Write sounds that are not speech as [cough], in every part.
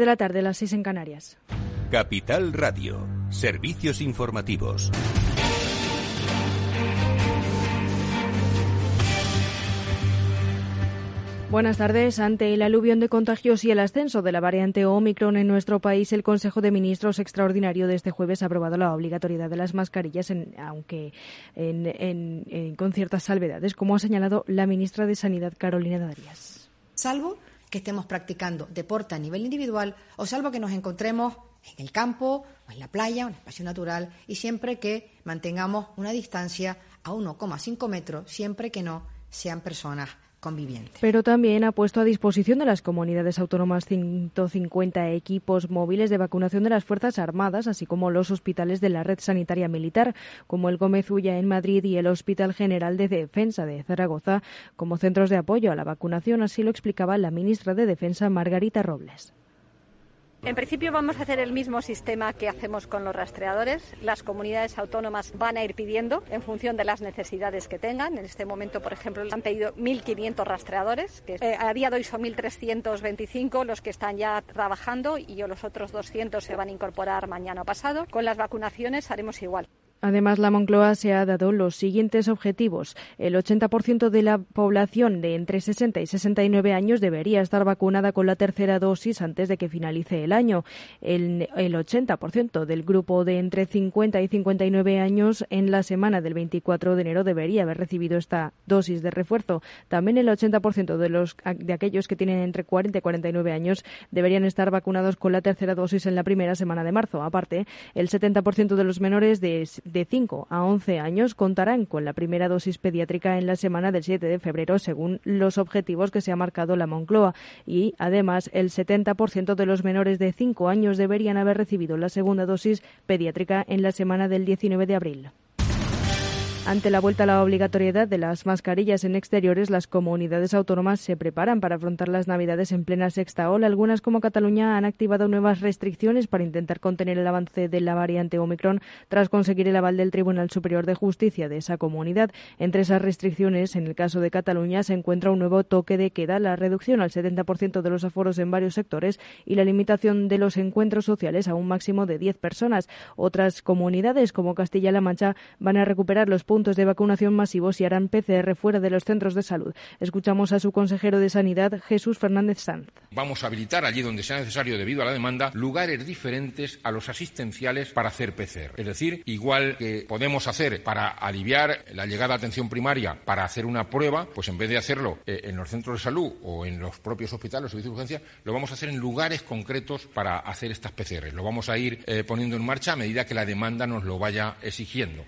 de la tarde, las 6 en Canarias. Capital Radio, servicios informativos. Buenas tardes. Ante el aluvión de contagios y el ascenso de la variante Omicron en nuestro país, el Consejo de Ministros extraordinario de este jueves ha aprobado la obligatoriedad de las mascarillas, aunque con ciertas salvedades, como ha señalado la ministra de Sanidad, Carolina Darias. Salvo que estemos practicando deporte a nivel individual o salvo que nos encontremos en el campo o en la playa, un espacio natural, y siempre que mantengamos una distancia a 1,5 metros, siempre que no sean personas pero también ha puesto a disposición de las comunidades autónomas 150 equipos móviles de vacunación de las Fuerzas Armadas, así como los hospitales de la red sanitaria militar, como el Gómez Ulla en Madrid y el Hospital General de Defensa de Zaragoza, como centros de apoyo a la vacunación, así lo explicaba la ministra de Defensa, Margarita Robles. En principio vamos a hacer el mismo sistema que hacemos con los rastreadores. Las comunidades autónomas van a ir pidiendo en función de las necesidades que tengan. En este momento, por ejemplo, han pedido 1.500 rastreadores, que eh, a día de hoy son 1.325 los que están ya trabajando y los otros 200 se van a incorporar mañana o pasado. Con las vacunaciones haremos igual. Además, la Moncloa se ha dado los siguientes objetivos. El 80% de la población de entre 60 y 69 años debería estar vacunada con la tercera dosis antes de que finalice el año. El, 80% del grupo de entre 50 y 59 años en la semana del 24 de enero debería haber recibido esta dosis de refuerzo. También el 80% de, los, de aquellos que tienen entre 40 y 49 años deberían estar vacunados con la tercera dosis en la primera semana de marzo. Aparte, el 70% de los menores de de 5 a 11 años contarán con la primera dosis pediátrica en la semana del 7 de febrero, según los objetivos que se ha marcado la Moncloa. Y, además, el 70% de los menores de 5 años deberían haber recibido la segunda dosis pediátrica en la semana del 19 de abril. Ante la vuelta a la obligatoriedad de las mascarillas en exteriores, las comunidades autónomas se preparan para afrontar las Navidades en plena sexta ola. Algunas, como Cataluña, han activado nuevas restricciones para intentar contener el avance de la variante Omicron tras conseguir el aval del Tribunal Superior de Justicia de esa comunidad. Entre esas restricciones, en el caso de Cataluña, se encuentra un nuevo toque de queda, la reducción al 70% de los aforos en varios sectores y la limitación de los encuentros sociales a un máximo de 10 personas. Otras comunidades, como Castilla-La Mancha, van a recuperar los de vacunación masivos y harán PCR fuera de los centros de salud. Escuchamos a su consejero de Sanidad, Jesús Fernández Sanz. Vamos a habilitar allí donde sea necesario debido a la demanda lugares diferentes a los asistenciales para hacer PCR. Es decir, igual que podemos hacer para aliviar la llegada a atención primaria para hacer una prueba, pues en vez de hacerlo eh, en los centros de salud o en los propios hospitales o servicios de urgencia, lo vamos a hacer en lugares concretos para hacer estas PCR. Lo vamos a ir eh, poniendo en marcha a medida que la demanda nos lo vaya exigiendo.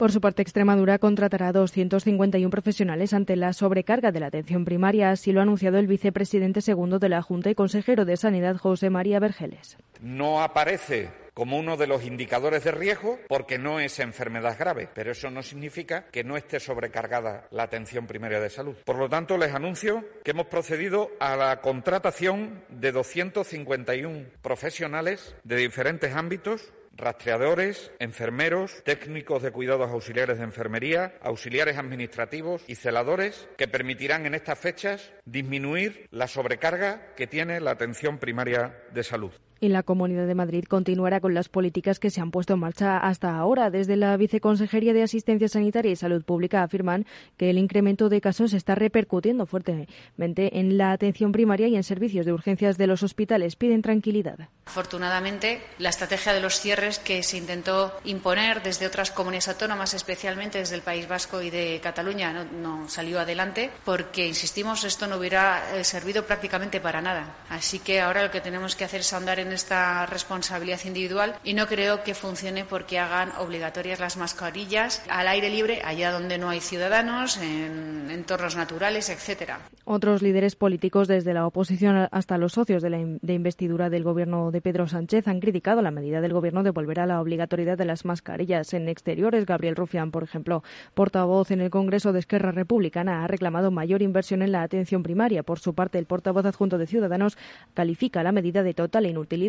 Por su parte, Extremadura contratará a 251 profesionales ante la sobrecarga de la atención primaria. Así lo ha anunciado el vicepresidente segundo de la Junta y consejero de Sanidad, José María Vergeles. No aparece como uno de los indicadores de riesgo porque no es enfermedad grave, pero eso no significa que no esté sobrecargada la atención primaria de salud. Por lo tanto, les anuncio que hemos procedido a la contratación de 251 profesionales de diferentes ámbitos rastreadores, enfermeros, técnicos de cuidados auxiliares de enfermería, auxiliares administrativos y celadores que permitirán en estas fechas disminuir la sobrecarga que tiene la atención primaria de salud y la Comunidad de Madrid continuará con las políticas que se han puesto en marcha hasta ahora. Desde la Viceconsejería de Asistencia Sanitaria y Salud Pública afirman que el incremento de casos está repercutiendo fuertemente en la atención primaria y en servicios de urgencias de los hospitales. Piden tranquilidad. Afortunadamente, la estrategia de los cierres que se intentó imponer desde otras comunidades autónomas, especialmente desde el País Vasco y de Cataluña, no, salió adelante porque, insistimos, esto no hubiera eh, servido prácticamente para nada. Así que ahora lo que tenemos que hacer es ahondar en esta responsabilidad individual y no creo que funcione porque hagan obligatorias las mascarillas al aire libre, allá donde no hay ciudadanos, en entornos naturales, etcétera. Otros líderes políticos, desde la oposición hasta los socios de la de investidura del gobierno de Pedro Sánchez, han criticado la medida del gobierno de volver a la obligatoriedad de las mascarillas en exteriores. Gabriel Rufián, por ejemplo, portavoz en el Congreso de Esquerra Republicana, ha reclamado mayor inversión en la atención primaria. Por su parte, el portavoz adjunto de Ciudadanos califica la medida de total inútil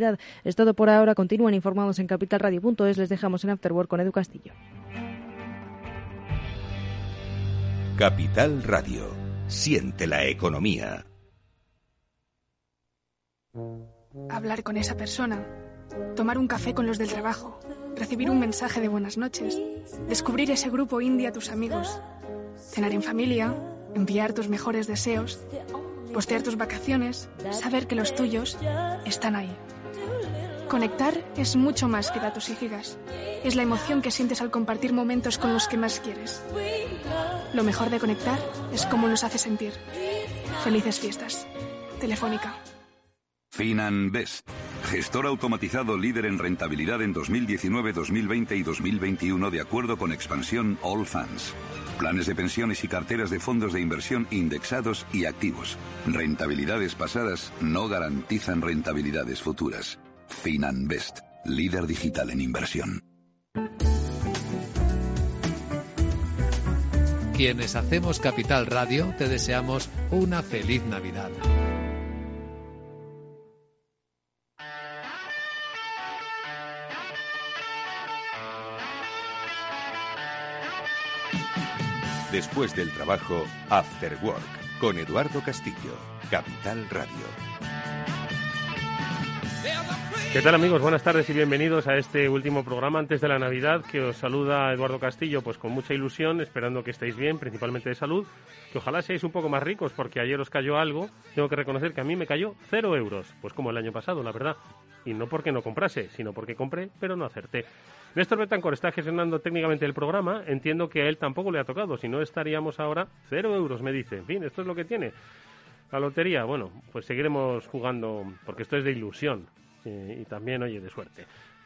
es todo por ahora. Continúan informados en capitalradio.es. Les dejamos en Afterwork con Edu Castillo. Capital Radio. Siente la economía. hablar con esa persona, tomar un café con los del trabajo, recibir un mensaje de buenas noches, descubrir ese grupo indie a tus amigos, cenar en familia, enviar tus mejores deseos, postear tus vacaciones, saber que los tuyos están ahí. Conectar es mucho más que datos y gigas. Es la emoción que sientes al compartir momentos con los que más quieres. Lo mejor de conectar es cómo nos hace sentir. Felices fiestas. Telefónica. FinanBest, gestor automatizado líder en rentabilidad en 2019, 2020 y 2021 de acuerdo con expansión All Funds. Planes de pensiones y carteras de fondos de inversión indexados y activos. Rentabilidades pasadas no garantizan rentabilidades futuras. FinanBest, líder digital en inversión. Quienes hacemos Capital Radio te deseamos una feliz Navidad. Después del trabajo, After Work, con Eduardo Castillo, Capital Radio. ¿Qué tal amigos? Buenas tardes y bienvenidos a este último programa antes de la Navidad que os saluda Eduardo Castillo pues con mucha ilusión, esperando que estéis bien, principalmente de salud, que ojalá seáis un poco más ricos porque ayer os cayó algo, tengo que reconocer que a mí me cayó cero euros, pues como el año pasado, la verdad, y no porque no comprase, sino porque compré pero no acerté. Néstor Betancor está gestionando técnicamente el programa, entiendo que a él tampoco le ha tocado, si no estaríamos ahora cero euros, me dice, en fin, esto es lo que tiene. La lotería, bueno, pues seguiremos jugando porque esto es de ilusión y también, oye, de suerte.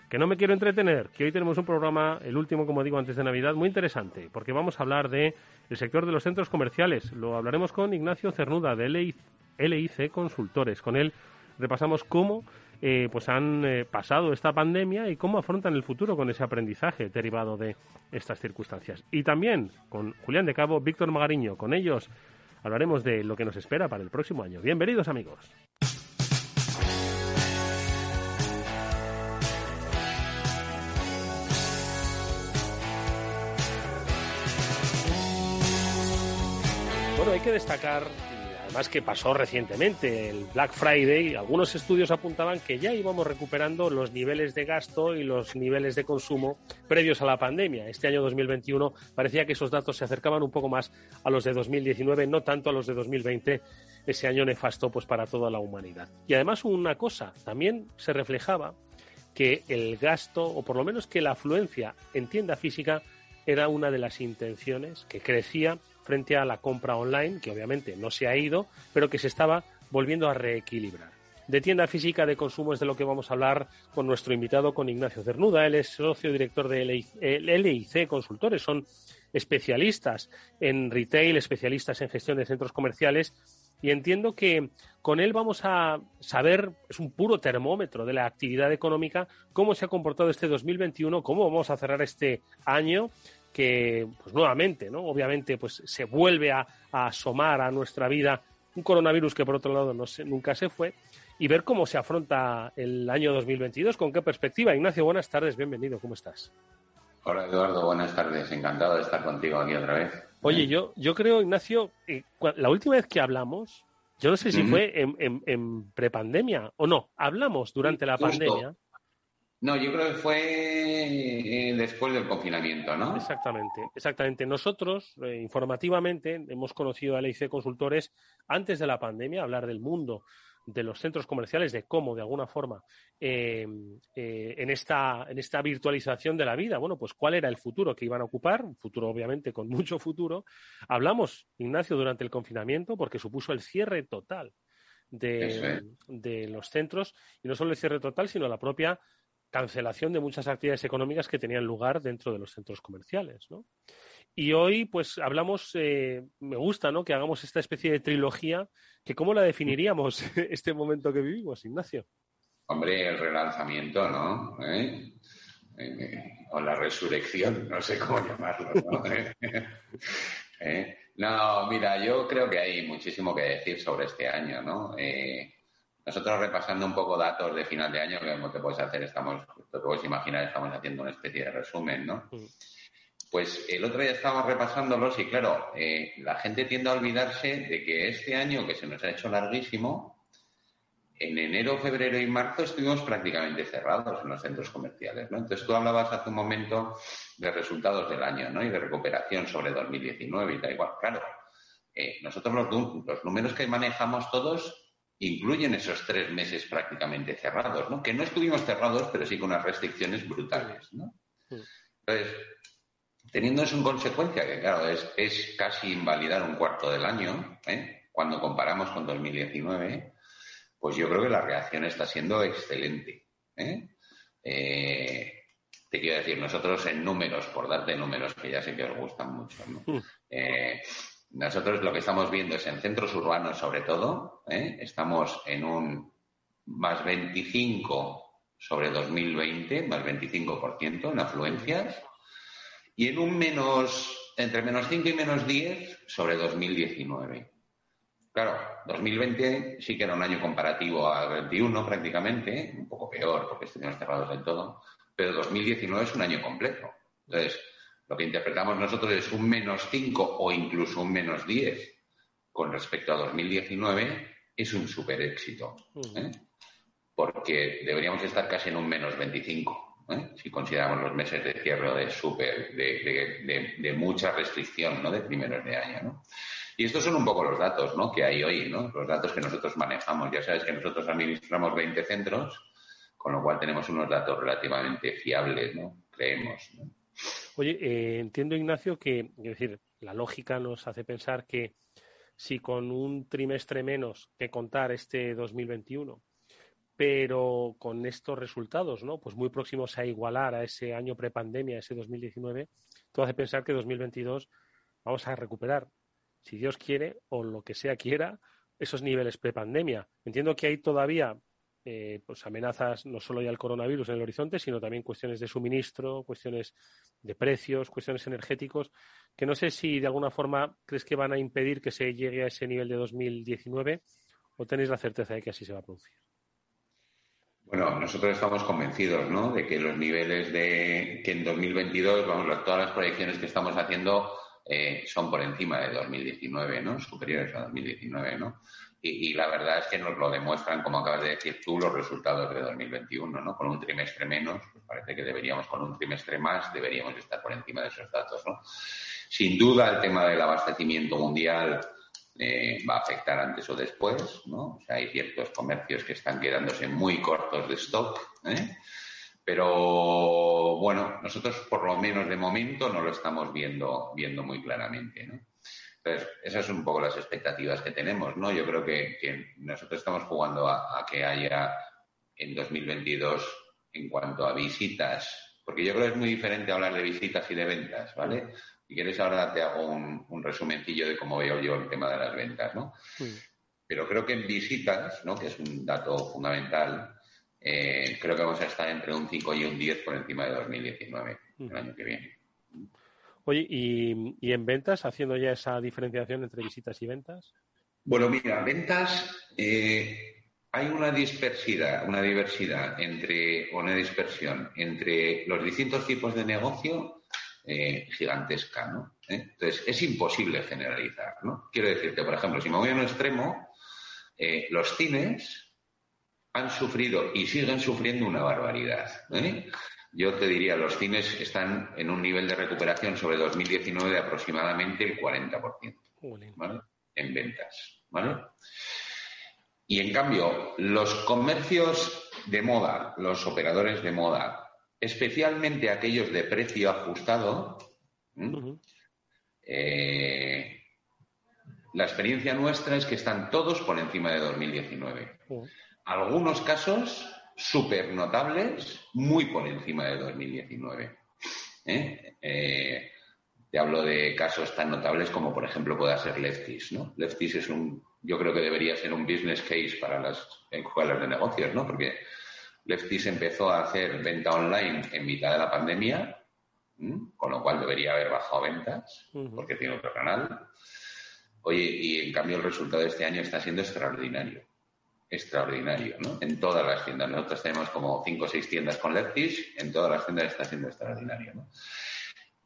Que no me quiero entretener, que hoy tenemos un programa, el último, como digo, antes de Navidad, muy interesante, porque vamos a hablar de sector de los centros comerciales. Lo hablaremos con Ignacio Cernuda, de LIC, Consultores. Con él repasamos cómo eh, pues han eh, pasado esta pandemia y cómo afrontan el futuro con ese aprendizaje derivado de estas circunstancias. Y también con Julián de Cabo, Víctor Magariño. Con ellos hablaremos de lo que nos espera para el próximo año. Bienvenidos, amigos. Que destacar, además que pasó recientemente, el Black Friday, algunos estudios apuntaban que ya íbamos recuperando los niveles de gasto y los niveles de consumo previos a la pandemia. Este año 2021 parecía que esos datos se acercaban un poco más a los de 2019, no tanto a los de 2020, ese año nefasto pues para toda la humanidad. Y además una cosa, también se reflejaba que el gasto, o por lo menos que la afluencia en tienda física, era una de las intenciones que crecía frente a la compra online, que obviamente no se ha ido, pero que se estaba volviendo a reequilibrar. De tienda física de consumo es de lo que vamos a hablar con nuestro invitado, con Ignacio Cernuda. Él es socio director de LIC Consultores. Son especialistas en retail, especialistas en gestión de centros comerciales y entiendo que con él vamos a saber, es un puro termómetro de la actividad económica, cómo se ha comportado este 2021, cómo vamos a cerrar este año que pues nuevamente, ¿no? Obviamente, pues se vuelve a, asomar a nuestra vida un coronavirus que por otro lado no nunca se fue y ver cómo se afronta el año 2022, con qué perspectiva. Ignacio, buenas tardes, bienvenido, ¿cómo estás? Hola Eduardo, buenas tardes, encantado de estar contigo aquí otra vez. Oye, yo, yo creo, Ignacio, eh, la última vez que hablamos, yo no sé si fue en, en, prepandemia o no, hablamos durante la pandemia. No, yo creo que fue eh, después del confinamiento, ¿no? Exactamente, exactamente. Nosotros, eh, informativamente, hemos conocido a LIC Consultores antes de la pandemia, hablar del mundo de los centros comerciales, de cómo, de alguna forma, eh, en, esta, en esta virtualización de la vida, bueno, pues cuál era el futuro que iban a ocupar, un futuro obviamente con [laughs] mucho futuro. Hablamos, Ignacio, durante el confinamiento, porque supuso el cierre total de, de los centros, y no solo el cierre total, sino la propia cancelación de muchas actividades económicas que tenían lugar dentro de los centros comerciales. ¿no? Y hoy, pues, hablamos, eh, me gusta, ¿no? Que hagamos esta especie de trilogía, que ¿cómo la definiríamos [laughs] este momento que vivimos, Ignacio? Hombre, el relanzamiento, ¿no? ¿Eh? Eh, o la resurrección, no sé cómo llamarlo, ¿no? [laughs] no, mira, yo creo que hay muchísimo que decir sobre este año, ¿no? Nosotros repasando un poco datos de final de año, que como te puedes hacer, estamos, te puedes imaginar, estamos haciendo una especie de resumen, ¿no? Pues el otro día estábamos repasándolos y claro, eh, la gente tiende a olvidarse de que este año, que se nos ha hecho larguísimo, en enero, febrero y marzo estuvimos prácticamente cerrados en los centros comerciales, ¿no? Entonces tú hablabas hace un momento de resultados del año, ¿no? Y de recuperación sobre 2019 y tal igual. Claro, eh, nosotros los, los, números que manejamos todos incluyen esos tres meses prácticamente cerrados, ¿no? Que no estuvimos cerrados, pero sí con unas restricciones brutales, ¿no? Entonces, teniendo eso en consecuencia, que claro, es, es casi invalidar un cuarto del año, ¿eh? cuando comparamos con 2019, pues yo creo que la reacción está siendo excelente. ¿eh? Eh, te quiero decir, nosotros en números, por darte números que ya sé que os gustan mucho, mm. Nosotros lo que estamos viendo es en centros urbanos sobre todo, estamos en un más 25 sobre 2020, más 25% en afluencias, y en un menos, entre menos 5 y menos 10 sobre 2019. Claro, 2020 sí que era un año comparativo al 21 prácticamente, un poco peor porque estuvimos cerrados del todo, pero 2019 es un año completo. Entonces, lo que interpretamos nosotros es un menos 5 o incluso un menos 10 con respecto a 2019 es un super éxito. ¿eh? Porque deberíamos estar casi en un menos 25 ¿eh? si consideramos los meses de cierre de super, de, mucha restricción, ¿no? De primeros de año, ¿no? Y estos son un poco los datos, ¿no? Que hay hoy, ¿no? Los datos que nosotros manejamos. Ya sabes que nosotros administramos 20 centros, con lo cual tenemos unos datos relativamente fiables, ¿no? Creemos, Oye, eh, entiendo, Ignacio, que, es decir, la lógica nos hace pensar que si con un trimestre menos que contar este 2021 pero con estos resultados, ¿no? Pues muy próximos a igualar a ese año prepandemia, ese 2019, todo hace pensar que 2022 vamos a recuperar, si Dios quiere o lo que sea quiera, esos niveles prepandemia. Entiendo que hay todavía eh, pues amenazas no solo ya el coronavirus en el horizonte, sino también cuestiones de suministro, cuestiones de precios, cuestiones energéticos, que no sé si de alguna forma crees que van a impedir que se llegue a ese nivel de 2019 o tenéis la certeza de que así se va a producir. Bueno, nosotros estamos convencidos, ¿no? De que los niveles de que en 2022, vamos, todas las proyecciones que estamos haciendo eh, son por encima de 2019, ¿no? Superiores a 2019, ¿no? Y, la verdad es que nos lo demuestran, como acabas de decir tú, los resultados de 2021, ¿no? Con un trimestre menos, pues parece que deberíamos, con un trimestre más, deberíamos estar por encima de esos datos, ¿no? Sin duda, el tema del abastecimiento mundial eh, va a afectar antes o después, ¿no? O sea, hay ciertos comercios que están quedándose muy cortos de stock, ¿eh? Pero bueno, nosotros por lo menos de momento no lo estamos viendo, viendo muy claramente, ¿no? Entonces, esas son un poco las expectativas que tenemos, ¿no? Yo creo que, nosotros estamos jugando a, a, que haya en 2022, en cuanto a visitas, porque yo creo que es muy diferente hablar de visitas y de ventas, ¿vale? Si quieres, ahora te hago un, resumencillo de cómo veo yo el tema de las ventas, ¿no? Pero creo que en visitas, ¿no? Que es un dato fundamental, eh, creo que vamos a estar entre un 5 y un 10 por encima de 2019, el año que viene. Oye, ¿y, en ventas, haciendo ya esa diferenciación entre visitas y ventas? Bueno, mira, ventas, eh, hay una dispersidad, una diversidad entre, o una dispersión entre los distintos tipos de negocio eh, gigantesca, ¿no? ¿Eh? Entonces, es imposible generalizar, ¿no? Quiero decirte, por ejemplo, si me voy a un extremo, eh, los cines han sufrido y siguen sufriendo una barbaridad. Yo te diría, los cines están en un nivel de recuperación sobre 2019 de aproximadamente el 40%, ¿vale? En ventas, ¿vale? Y en cambio, los comercios de moda, los operadores de moda, especialmente aquellos de precio ajustado, eh, la experiencia nuestra es que están todos por encima de 2019. Algunos casos súper notables, muy por encima de 2019. ¿eh? Eh, te hablo de casos tan notables como, por ejemplo, pueda ser Leftis. ¿no? Leftis es un, yo creo que debería ser un business case para las escuelas de negocios, ¿no? Porque Leftis empezó a hacer venta online en mitad de la pandemia, con lo cual debería haber bajado ventas, porque tiene otro canal. Oye, y en cambio el resultado de este año está siendo extraordinario. Extraordinario, ¿no? En todas las tiendas. Nosotros tenemos como cinco o seis tiendas con Leftis, en todas las tiendas está siendo extraordinario, ¿no?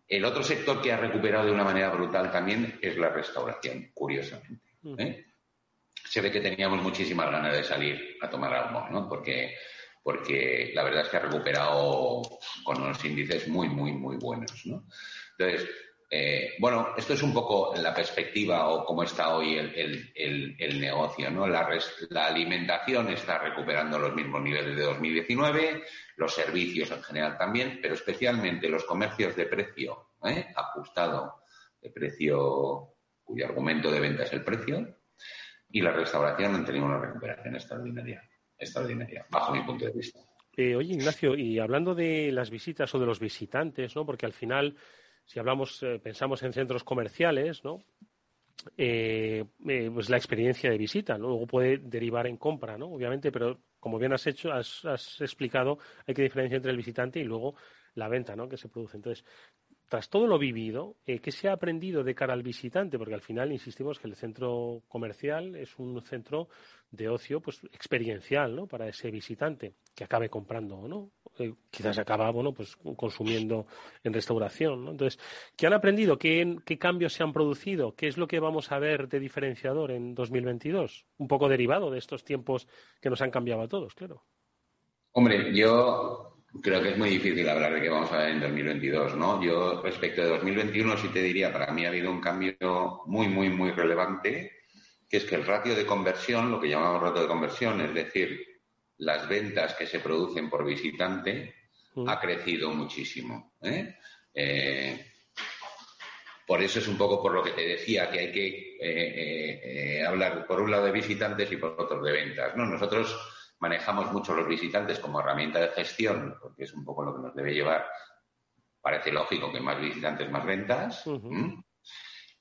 El otro sector que ha recuperado de una manera brutal también es la restauración, curiosamente. ¿eh? se ve que teníamos muchísimas ganas de salir a tomar algo, ¿no? Porque, porque la verdad es que ha recuperado con unos índices muy, muy, muy buenos, ¿no? Entonces, eh, bueno, esto es un poco la perspectiva o cómo está hoy el, negocio, ¿no? La, la, alimentación está recuperando los mismos niveles de 2019, los servicios en general también, pero especialmente los comercios de precio ¿eh? ajustado, de precio cuyo argumento de venta es el precio, y la restauración han tenido una recuperación extraordinaria, extraordinaria, bajo mi punto de vista. Eh, oye, Ignacio, y hablando de las visitas o de los visitantes, ¿no? Porque al final, si hablamos, eh, pensamos en centros comerciales, ¿no? Eh, pues la experiencia de visita, ¿no? Luego puede derivar en compra, ¿no? Obviamente, pero como bien has hecho, has, has explicado, hay que diferenciar entre el visitante y luego la venta, ¿no? Que se produce. Entonces, tras todo lo vivido, eh, ¿qué se ha aprendido de cara al visitante? Porque al final insistimos que el centro comercial es un centro de ocio pues experiencial ¿no? para ese visitante que acabe comprando o no. Quizás acaba bueno, pues consumiendo en restauración. ¿no? Entonces, ¿qué han aprendido? ¿Qué, ¿Qué cambios se han producido? ¿Qué es lo que vamos a ver de diferenciador en 2022? Un poco derivado de estos tiempos que nos han cambiado a todos, claro. Hombre, yo Creo que es muy difícil hablar de qué vamos a ver en 2022, ¿no? Yo respecto de 2021 sí te diría, para mí ha habido un cambio muy, muy, muy relevante, que es que el ratio de conversión, lo que llamamos ratio de conversión, es decir, las ventas que se producen por visitante, mm. ha crecido muchísimo. ¿eh? Eh, por eso es un poco por lo que te decía que hay que eh, hablar por un lado de visitantes y por otro de ventas. ¿no? Nosotros manejamos mucho los visitantes como herramienta de gestión, porque es un poco lo que nos debe llevar. Parece lógico que más visitantes, más ventas.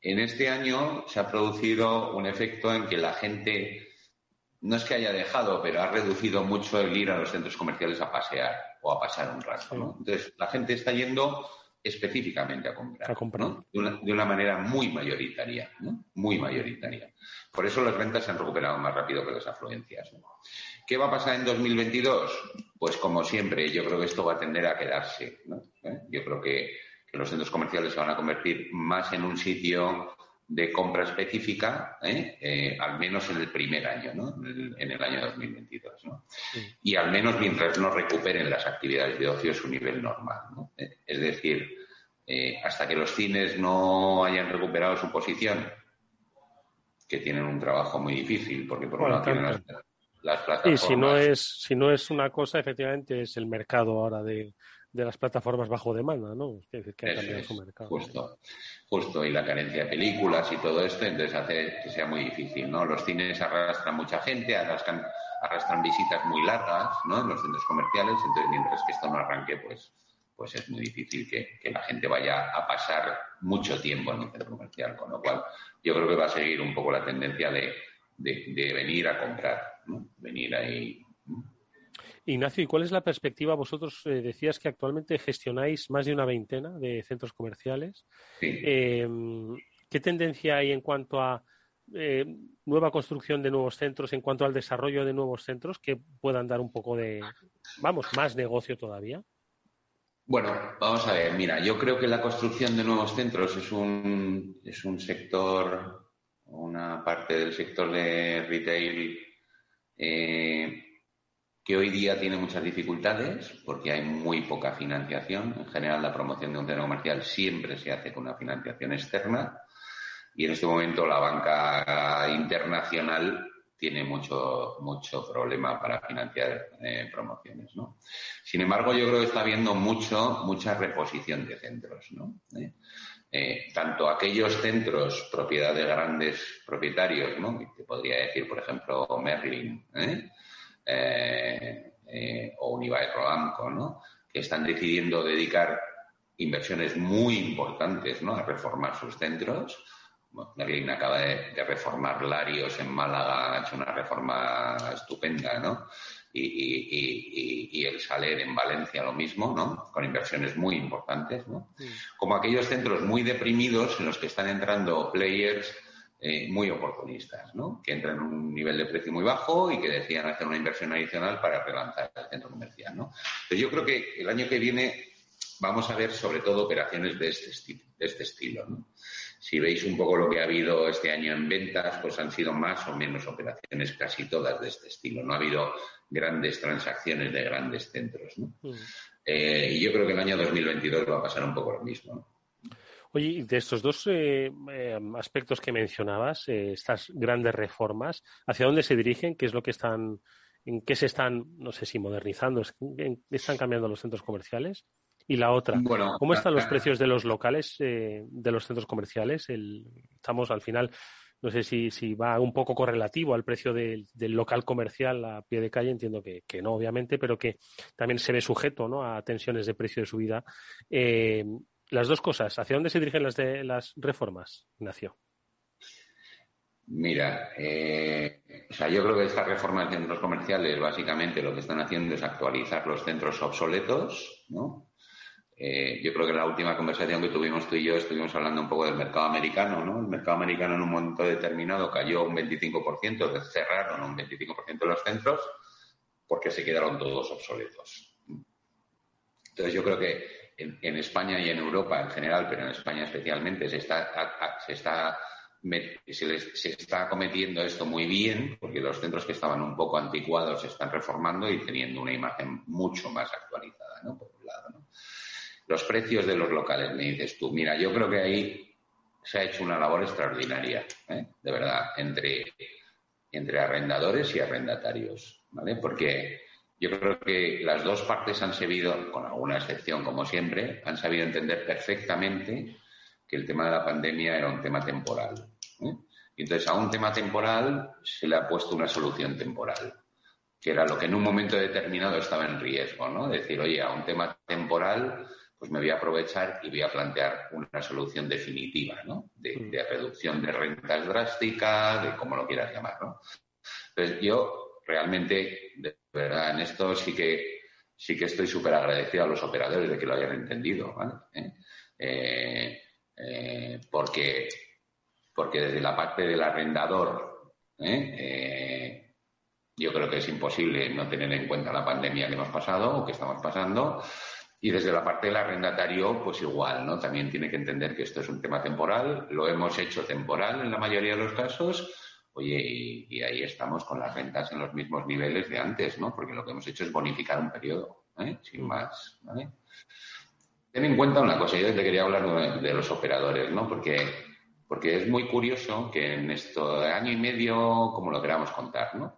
En este año se ha producido un efecto en que la gente no es que haya dejado, pero ha reducido mucho el ir a los centros comerciales a pasear o a pasar un rato. Entonces, la gente está yendo específicamente a comprar, de, una, manera muy mayoritaria, muy mayoritaria. Por eso las ventas se han recuperado más rápido que las afluencias. ¿Qué va a pasar en 2022? Pues como siempre, yo creo que esto va a tender a quedarse. ¿Eh? Yo creo que, los centros comerciales se van a convertir más en un sitio de compra específica, ¿eh? Eh, al menos en el primer año, ¿no? en, el, año 2022. ¿no? Y al menos mientras no recuperen las actividades de ocio su nivel normal. ¿no? Es decir, hasta que los cines no hayan recuperado su posición, que tienen un trabajo muy difícil, porque por un lado tienen las, y si no es, si no es una cosa, efectivamente es el mercado ahora de, las plataformas bajo demanda, ¿no? que ha cambiado su mercado. Justo, justo, y la carencia de películas y todo esto, entonces hace que sea muy difícil, ¿no? Los cines arrastran mucha gente, arrastran, arrastran visitas muy largas, ¿no? En los centros comerciales, entonces mientras que esto no arranque, pues, pues es muy difícil que, que la gente vaya a pasar mucho tiempo en un centro comercial, con lo cual yo creo que va a seguir un poco la tendencia de de, venir a comprar, venir ahí. Ignacio, ¿y cuál es la perspectiva? Vosotros eh, decías que actualmente gestionáis más de una veintena de centros comerciales. Em, ¿Qué tendencia hay en cuanto a eh, nueva construcción de nuevos centros, en cuanto al desarrollo de nuevos centros que puedan dar un poco de, vamos, más negocio todavía? Bueno, vamos a ver, mira, yo creo que la construcción de nuevos centros es un, es un sector una parte del sector de retail eh, que hoy día tiene muchas dificultades porque hay muy poca financiación. En general, la promoción de un centro comercial siempre se hace con una financiación externa y en este momento la banca internacional tiene mucho, mucho problema para financiar eh, promociones, ¿no? Sin embargo, yo creo que está habiendo mucho, mucha reposición de centros, ¿no? ¿Eh? Eh, tanto aquellos centros propiedad de grandes propietarios, ¿no? que podría decir, por ejemplo, Merlin ¿eh? Eh, o Unibail Rodamco, ¿no? que están decidiendo dedicar inversiones muy importantes ¿no? a reformar sus centros. Merlin acaba de, de, reformar Larios en Málaga, ha hecho una reforma estupenda, ¿no? y, el Saler en Valencia lo mismo, ¿no? Con inversiones muy importantes, ¿no? Como aquellos centros muy deprimidos en los que están entrando players eh, muy oportunistas, ¿no? Que entran en un nivel de precio muy bajo y que decían hacer una inversión adicional para relanzar el centro comercial, ¿no? Pero yo creo que el año que viene vamos a ver sobre todo operaciones de este, estilo, de este estilo, ¿no? Si veis un poco lo que ha habido este año en ventas, pues han sido más o menos operaciones casi todas de este estilo. No ha habido grandes transacciones de grandes centros. ¿no? Mm. Eh, y yo creo que el año 2022 va a pasar un poco lo mismo. Oye, de estos dos eh, eh, aspectos que mencionabas, estas grandes reformas, ¿hacia dónde se dirigen? ¿Qué es lo que están, en qué se están, no sé si modernizando, están cambiando los centros comerciales? Y la otra, ¿cómo están los precios de los locales, de los centros comerciales? estamos al final no sé si, si va un poco correlativo al precio del, local comercial a pie de calle, entiendo que, no, obviamente, pero que también se ve sujeto ¿no? a tensiones de precio de subida. Eh, las dos cosas, ¿hacia dónde se dirigen las, de, las reformas, Ignacio? Mira, eh, yo creo que esta reforma de centros comerciales básicamente lo que están haciendo es actualizar los centros obsoletos, ¿no? Eh, yo creo que la última conversación que tuvimos tú y yo estuvimos hablando un poco del mercado americano, ¿no? El mercado americano en un momento determinado cayó un 25%, cerraron un 25% de los centros porque se quedaron todos obsoletos. Entonces yo creo que en, España y en Europa en general, pero en España especialmente, se está, se está se, se, está cometiendo esto muy bien, porque los centros que estaban un poco anticuados se están reformando y teniendo una imagen mucho más actualizada, ¿no? Por un lado, ¿no? Los precios de los locales, me dices tú. Mira, yo creo que ahí se ha hecho una labor extraordinaria, ¿eh? de verdad, entre, entre arrendadores y arrendatarios, ¿vale? Porque yo creo que las dos partes han sabido, con alguna excepción como siempre, han sabido entender perfectamente que el tema de la pandemia era un tema temporal. ¿eh? Entonces a un tema temporal se le ha puesto una solución temporal, que era lo que en un momento determinado estaba en riesgo, ¿no? Decir, oye, a un tema temporal pues me voy a aprovechar y voy a plantear una solución definitiva, ¿no? De, mm. reducción de rentas drástica, de como lo quieras llamar, ¿no? Entonces yo realmente, de verdad, en esto sí que sí que estoy súper agradecido a los operadores de que lo hayan entendido, ¿vale? ¿Eh? Eh, eh, porque, porque desde la parte del arrendador, yo creo que es imposible no tener en cuenta la pandemia que hemos pasado o que estamos pasando y desde la parte del arrendatario, pues igual, ¿no? También tiene que entender que esto es un tema temporal, lo hemos hecho temporal en la mayoría de los casos, oye, y, ahí estamos con las rentas en los mismos niveles de antes, ¿no? Porque lo que hemos hecho es bonificar un periodo, ¿eh? Sin más, ¿vale? Ten en cuenta una cosa, yo te quería hablar de, los operadores, ¿no? Porque, porque es muy curioso que en esto de año y medio, como lo queramos contar, ¿no?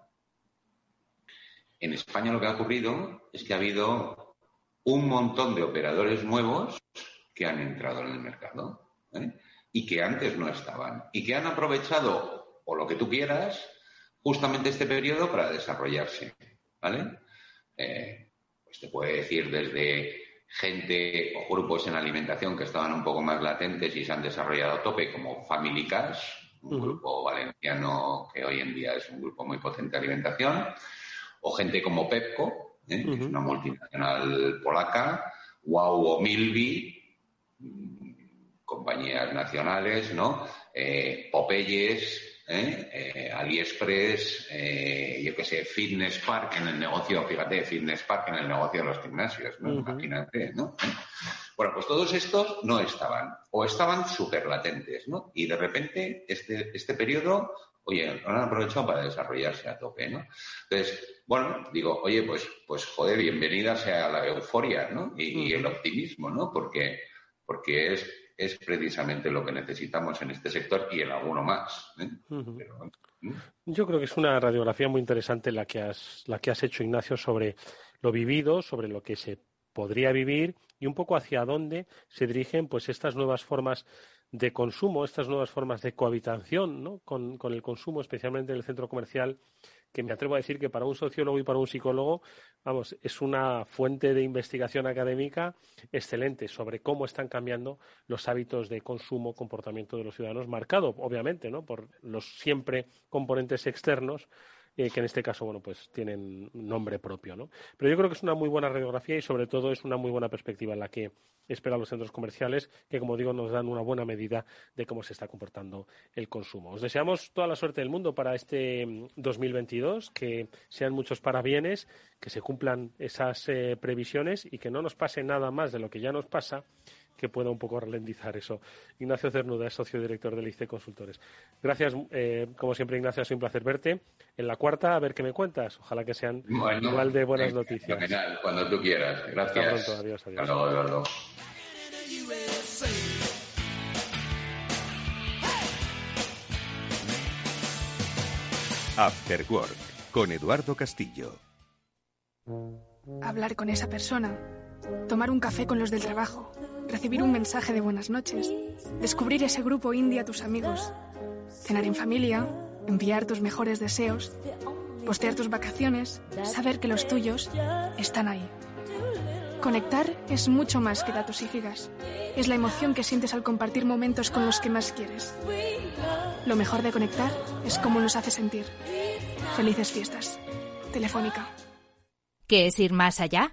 En España lo que ha ocurrido es que ha habido un montón de operadores nuevos que han entrado en el mercado ¿eh? y que antes no estaban y que han aprovechado, o lo que tú quieras, justamente este periodo para desarrollarse. ¿Vale? Eh, pues te puede decir desde gente o grupos en alimentación que estaban un poco más latentes y se han desarrollado a tope, como Family Cash, un grupo valenciano que hoy en día es un grupo muy potente de alimentación, o gente como Pepco, ¿eh? que es una multinacional polaca, Wow o Milby, mm, compañías nacionales, ¿no? Eh, Popeyes, ¿eh? AliExpress, yo qué sé, Fitness Park en el negocio, fíjate, Fitness Park en el negocio de los gimnasios, ¿no? Imagínate, ¿no? Bueno, pues todos estos no estaban, o estaban súper latentes, ¿no? Y de repente, este, este periodo oye, han aprovechado para desarrollarse a tope, ¿no? Entonces, bueno, digo, oye, pues, pues joder, bienvenida sea la euforia, ¿no? Y, el optimismo, ¿no? Porque, porque es, es precisamente lo que necesitamos en este sector y en alguno más. ¿eh? Yo creo que es una radiografía muy interesante la que has, la que has hecho, Ignacio, sobre lo vivido, sobre lo que se podría vivir y un poco hacia dónde se dirigen pues estas nuevas formas de consumo, estas nuevas formas de cohabitación ¿no? con, con, el consumo, especialmente en el centro comercial, que me atrevo a decir que para un sociólogo y para un psicólogo, vamos, es una fuente de investigación académica excelente sobre cómo están cambiando los hábitos de consumo, comportamiento de los ciudadanos, marcado, obviamente, ¿no? por los siempre componentes externos eh, que en este caso, bueno, pues tienen nombre propio, ¿no? Pero yo creo que es una muy buena radiografía y sobre todo es una muy buena perspectiva en la que esperan los centros comerciales, que como digo, nos dan una buena medida de cómo se está comportando el consumo. Os deseamos toda la suerte del mundo para este 2022, mm, que sean muchos parabienes, que se cumplan esas eh, previsiones y que no nos pase nada más de lo que ya nos pasa que pueda un poco ralentizar eso. Ignacio Cernuda es socio director del ICE Consultores. Gracias, eh, como siempre, Ignacio, ha sido un placer verte. En la cuarta, a ver qué me cuentas. Ojalá que sean igual de buenas noticias. cuando tú quieras. Gracias. Hasta pronto, adiós, adiós. After Work con Eduardo Castillo. Hablar con esa persona, tomar un café con los del trabajo, recibir un mensaje de buenas noches, descubrir ese grupo indie a tus amigos, cenar en familia, enviar tus mejores deseos, postear tus vacaciones, saber que los tuyos están ahí. Conectar es mucho más que datos y gigas. Es la emoción que sientes al compartir momentos con los que más quieres. Lo mejor de conectar es cómo nos hace sentir. Felices fiestas. Telefónica. ¿Qué es ir más allá?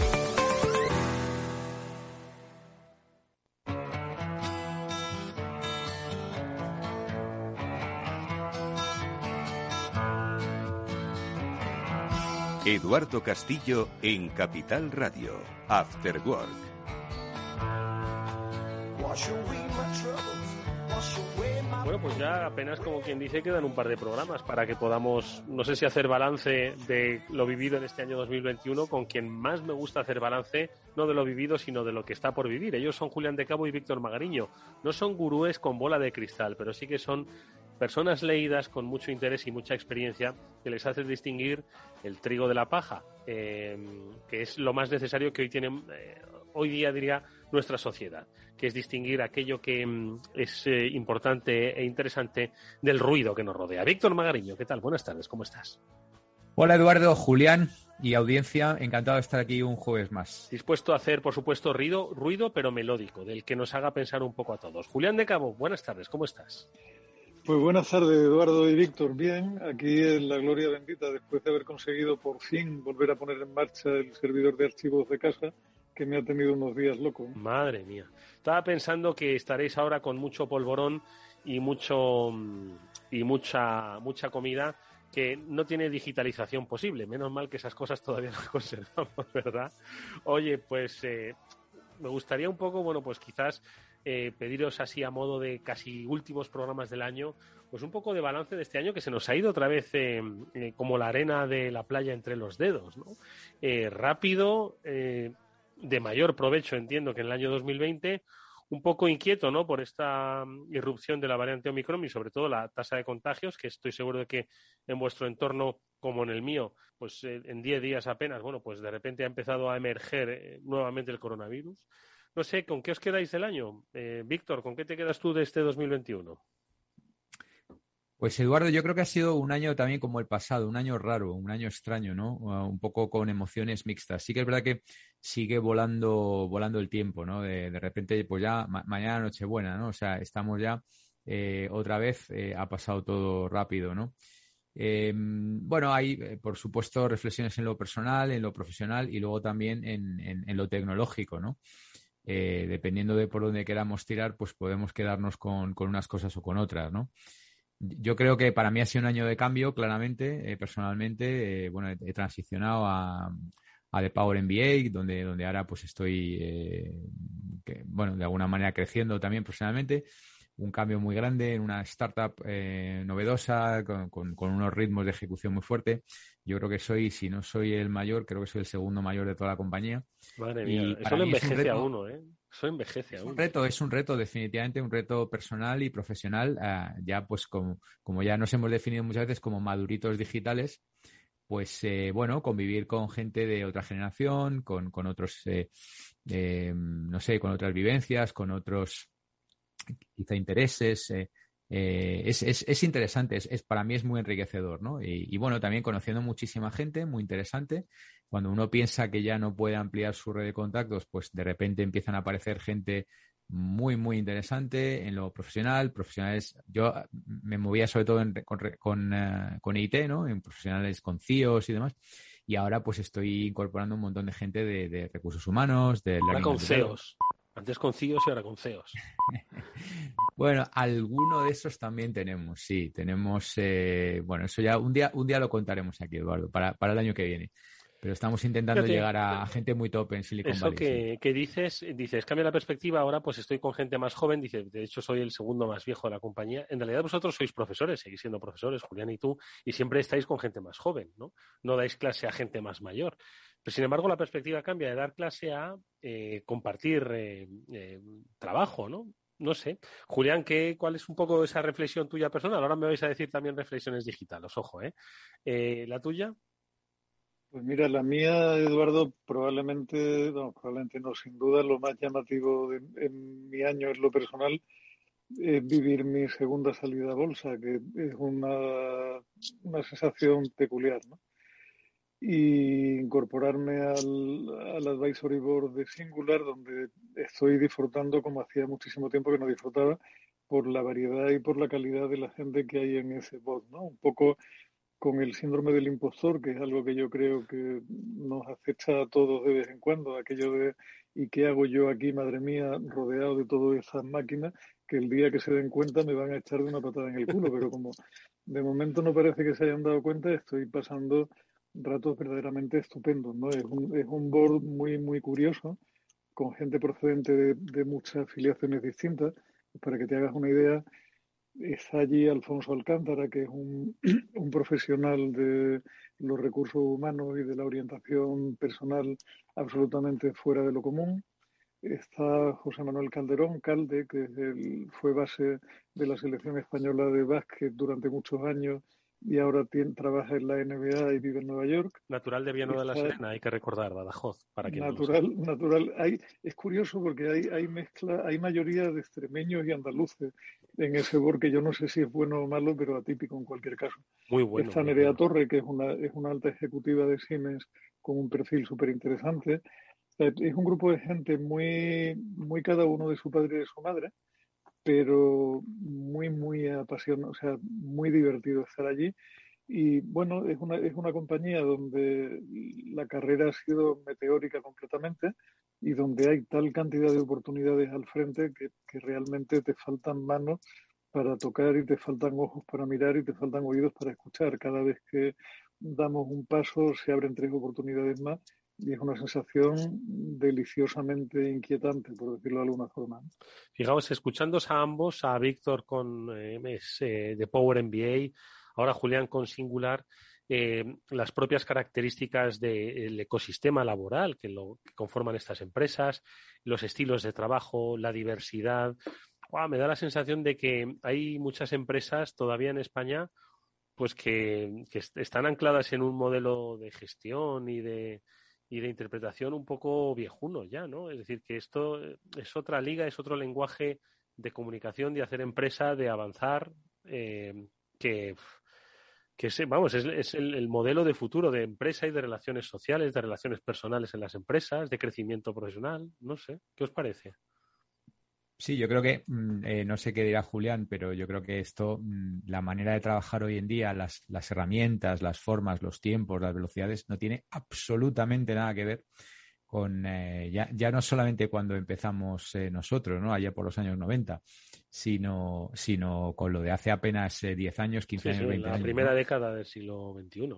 Eduardo Castillo en Capital Radio, After Work. Bueno, pues ya apenas como quien dice quedan un par de programas para que podamos, no sé si hacer balance de lo vivido en este año 2021 con quien más me gusta hacer balance, no de lo vivido, sino de lo que está por vivir. Ellos son Julián de Cabo y Víctor Magariño. No son gurúes con bola de cristal, pero sí que son personas leídas con mucho interés y mucha experiencia que les hace distinguir el trigo de la paja, eh, que es lo más necesario que hoy tienen, eh, hoy día diría nuestra sociedad, que es distinguir aquello que mm, es eh, importante e interesante del ruido que nos rodea. Víctor Magariño, ¿qué tal? Buenas tardes, ¿cómo estás? Hola Eduardo, Julián y audiencia, encantado de estar aquí un jueves más. Dispuesto a hacer, por supuesto, ruido, ruido pero melódico, del que nos haga pensar un poco a todos. Julián de Cabo, buenas tardes, ¿cómo estás? Pues buenas tardes, Eduardo y Víctor. Bien, aquí en la gloria bendita, después de haber conseguido por fin volver a poner en marcha el servidor de archivos de casa, que me ha tenido unos días loco. Madre mía. Estaba pensando que estaréis ahora con mucho polvorón y mucho y mucha mucha comida que no tiene digitalización posible. Menos mal que esas cosas todavía las [laughs] conservamos, ¿verdad? Oye, pues eh, me gustaría un poco, bueno, pues quizás eh, pediros así a modo de casi últimos programas del año, pues un poco de balance de este año que se nos ha ido otra vez eh, eh, como la arena de la playa entre los dedos, ¿no? rápido, de mayor provecho, entiendo que en el año 2020, un poco inquieto, ¿no? Por esta mm, irrupción de la variante Omicron y sobre todo la tasa de contagios, que estoy seguro de que en vuestro entorno, como en el mío, pues en 10 días apenas, bueno, pues de repente ha empezado a emerger nuevamente el coronavirus. No sé, ¿con qué os quedáis del año? Eh, Víctor, ¿con qué te quedas tú de este 2021? Pues Eduardo, yo creo que ha sido un año también como el pasado, un año raro, un año extraño, ¿no? Uh, un poco con emociones mixtas. Sí que es verdad que sigue volando, volando el tiempo, ¿no? De, repente, pues ya mañana Nochebuena, ¿no? O sea, estamos ya eh, otra vez, eh, ha pasado todo rápido, ¿no? Em, bueno, hay, por supuesto, reflexiones en lo personal, en lo profesional y luego también en lo tecnológico, ¿no? Eh, dependiendo de por dónde queramos tirar, pues podemos quedarnos con, unas cosas o con otras, ¿no? Yo creo que para mí ha sido un año de cambio, claramente, eh, personalmente. Eh, bueno, he, transicionado a, a, The Power MBA, donde, donde ahora pues estoy, bueno, de alguna manera creciendo también profesionalmente. Un cambio muy grande en una startup novedosa, con, con, unos ritmos de ejecución muy fuerte. Yo creo que soy, si no soy el mayor, creo que soy el segundo mayor de toda la compañía. Madre mía, eso lo envejece a uno, ¿eh? Eso envejece a uno. Un reto, es un reto, definitivamente un reto personal y profesional. Ah, ya, pues, como, como ya nos hemos definido muchas veces como maduritos digitales, pues eh, bueno, convivir con gente de otra generación, con, con otros, eh, eh, no sé, con otras vivencias, con otros quizá intereses, eh, es, es, es, interesante, es, para mí es muy enriquecedor, ¿no? Y, bueno, también conociendo muchísima gente, muy interesante. Cuando uno piensa que ya no puede ampliar su red de contactos, pues de repente empiezan a aparecer gente muy, muy interesante en lo profesional. Profesionales, yo me movía sobre todo con, con, eh, con, IT, ¿no? En profesionales con CIOs y demás. Y ahora pues estoy incorporando un montón de gente de, recursos humanos, de... Ahora con CEOs. Antes con CIOs y ahora con CEOs. [laughs] bueno, alguno de esos también tenemos, sí. Tenemos, eh, bueno, eso ya un día, un día lo contaremos aquí, Eduardo, para, para el año que viene. Pero estamos intentando llegar a, gente muy top en Silicon Valley. Eso que, dices, dices, cambia la perspectiva, ahora pues estoy con gente más joven, dice, de hecho soy el segundo más viejo de la compañía. En realidad vosotros sois profesores, seguís siendo profesores, Julián y tú, y siempre estáis con gente más joven, ¿no? No dais clase a gente más mayor. Pero sin embargo la perspectiva cambia de dar clase a eh, compartir eh, eh, trabajo, ¿no? No sé. Julián, ¿qué, ¿cuál es un poco esa reflexión tuya personal? Ahora me vais a decir también reflexiones digitales, ojo, ¿eh? eh la tuya? Pues mira, la mía, Eduardo, probablemente, no, probablemente no, sin duda lo más llamativo en mi año es lo personal, es vivir mi segunda salida a bolsa, que es una, una sensación peculiar, ¿no? Y incorporarme al, al advisory board de Singular, donde estoy disfrutando como hacía muchísimo tiempo que no disfrutaba, por la variedad y por la calidad de la gente que hay en ese board, ¿no? Un poco con el síndrome del impostor, que es algo que yo creo que nos acecha a todos de vez en cuando, aquello de ¿y qué hago yo aquí, madre mía, rodeado de todas esas máquinas, que el día que se den cuenta me van a echar de una patada en el culo, pero como de momento no parece que se hayan dado cuenta, estoy pasando ratos verdaderamente estupendos, ¿no? Es un, es un board muy, muy curioso, con gente procedente de, de muchas filiaciones distintas, para que te hagas una idea, Está allí Alfonso Alcántara, que es un, [clears throat] un, profesional de los recursos humanos y de la orientación personal absolutamente fuera de lo común. Está José Manuel Calderón, Calde, que fue base de la selección española de básquet durante muchos años y ahora tiene, trabaja en la NBA y vive en Nueva York. Natural de Viano de la Serena, hay que recordar, Badajoz, para quien Natural, natural. Hay, es curioso porque hay, hay mezcla, hay mayoría de extremeños y andaluces en ese bor que yo no sé si es bueno o malo, pero atípico en cualquier caso. Muy bueno. Está Nerea Torre, que es una, es una alta ejecutiva de Siemens con un perfil súper interesante. Es un grupo de gente muy, muy cada uno de su padre y de su madre pero muy, muy apasionado, o sea, muy divertido estar allí. Y bueno, es una, es una compañía donde la carrera ha sido meteórica completamente y donde hay tal cantidad de oportunidades al frente que, que realmente te faltan manos para tocar y te faltan ojos para mirar y te faltan oídos para escuchar. Cada vez que damos un paso se abren tres oportunidades más y es una sensación deliciosamente inquietante, por decirlo de alguna forma. Fijaos, escuchándos a ambos, a Víctor con eh, de Power MBA, ahora Julián con Singular, eh, las propias características del ecosistema laboral que, lo, que conforman estas empresas, los estilos de trabajo, la diversidad. me da la sensación de que hay muchas empresas todavía en España pues que están ancladas en un modelo de gestión y de, y de interpretación un poco viejuno ya, ¿no? Es decir, que esto es otra liga, es otro lenguaje de comunicación, de hacer empresa, de avanzar, eh, que, que es, vamos, es, el, modelo de futuro de empresa y de relaciones sociales, de relaciones personales en las empresas, de crecimiento profesional, no sé, ¿qué os parece? Sí, yo creo que, mm, eh, no sé qué dirá Julián, pero yo creo que esto, mm, la manera de trabajar hoy en día, las, las herramientas, las formas, los tiempos, las velocidades, no tiene absolutamente nada que ver con, eh, ya, ya, no solamente cuando empezamos eh, nosotros, ¿no? Allá por los años 90, sino, sino con lo de hace apenas 10 años, 15 años, 20 la años. La primera década del siglo XXI.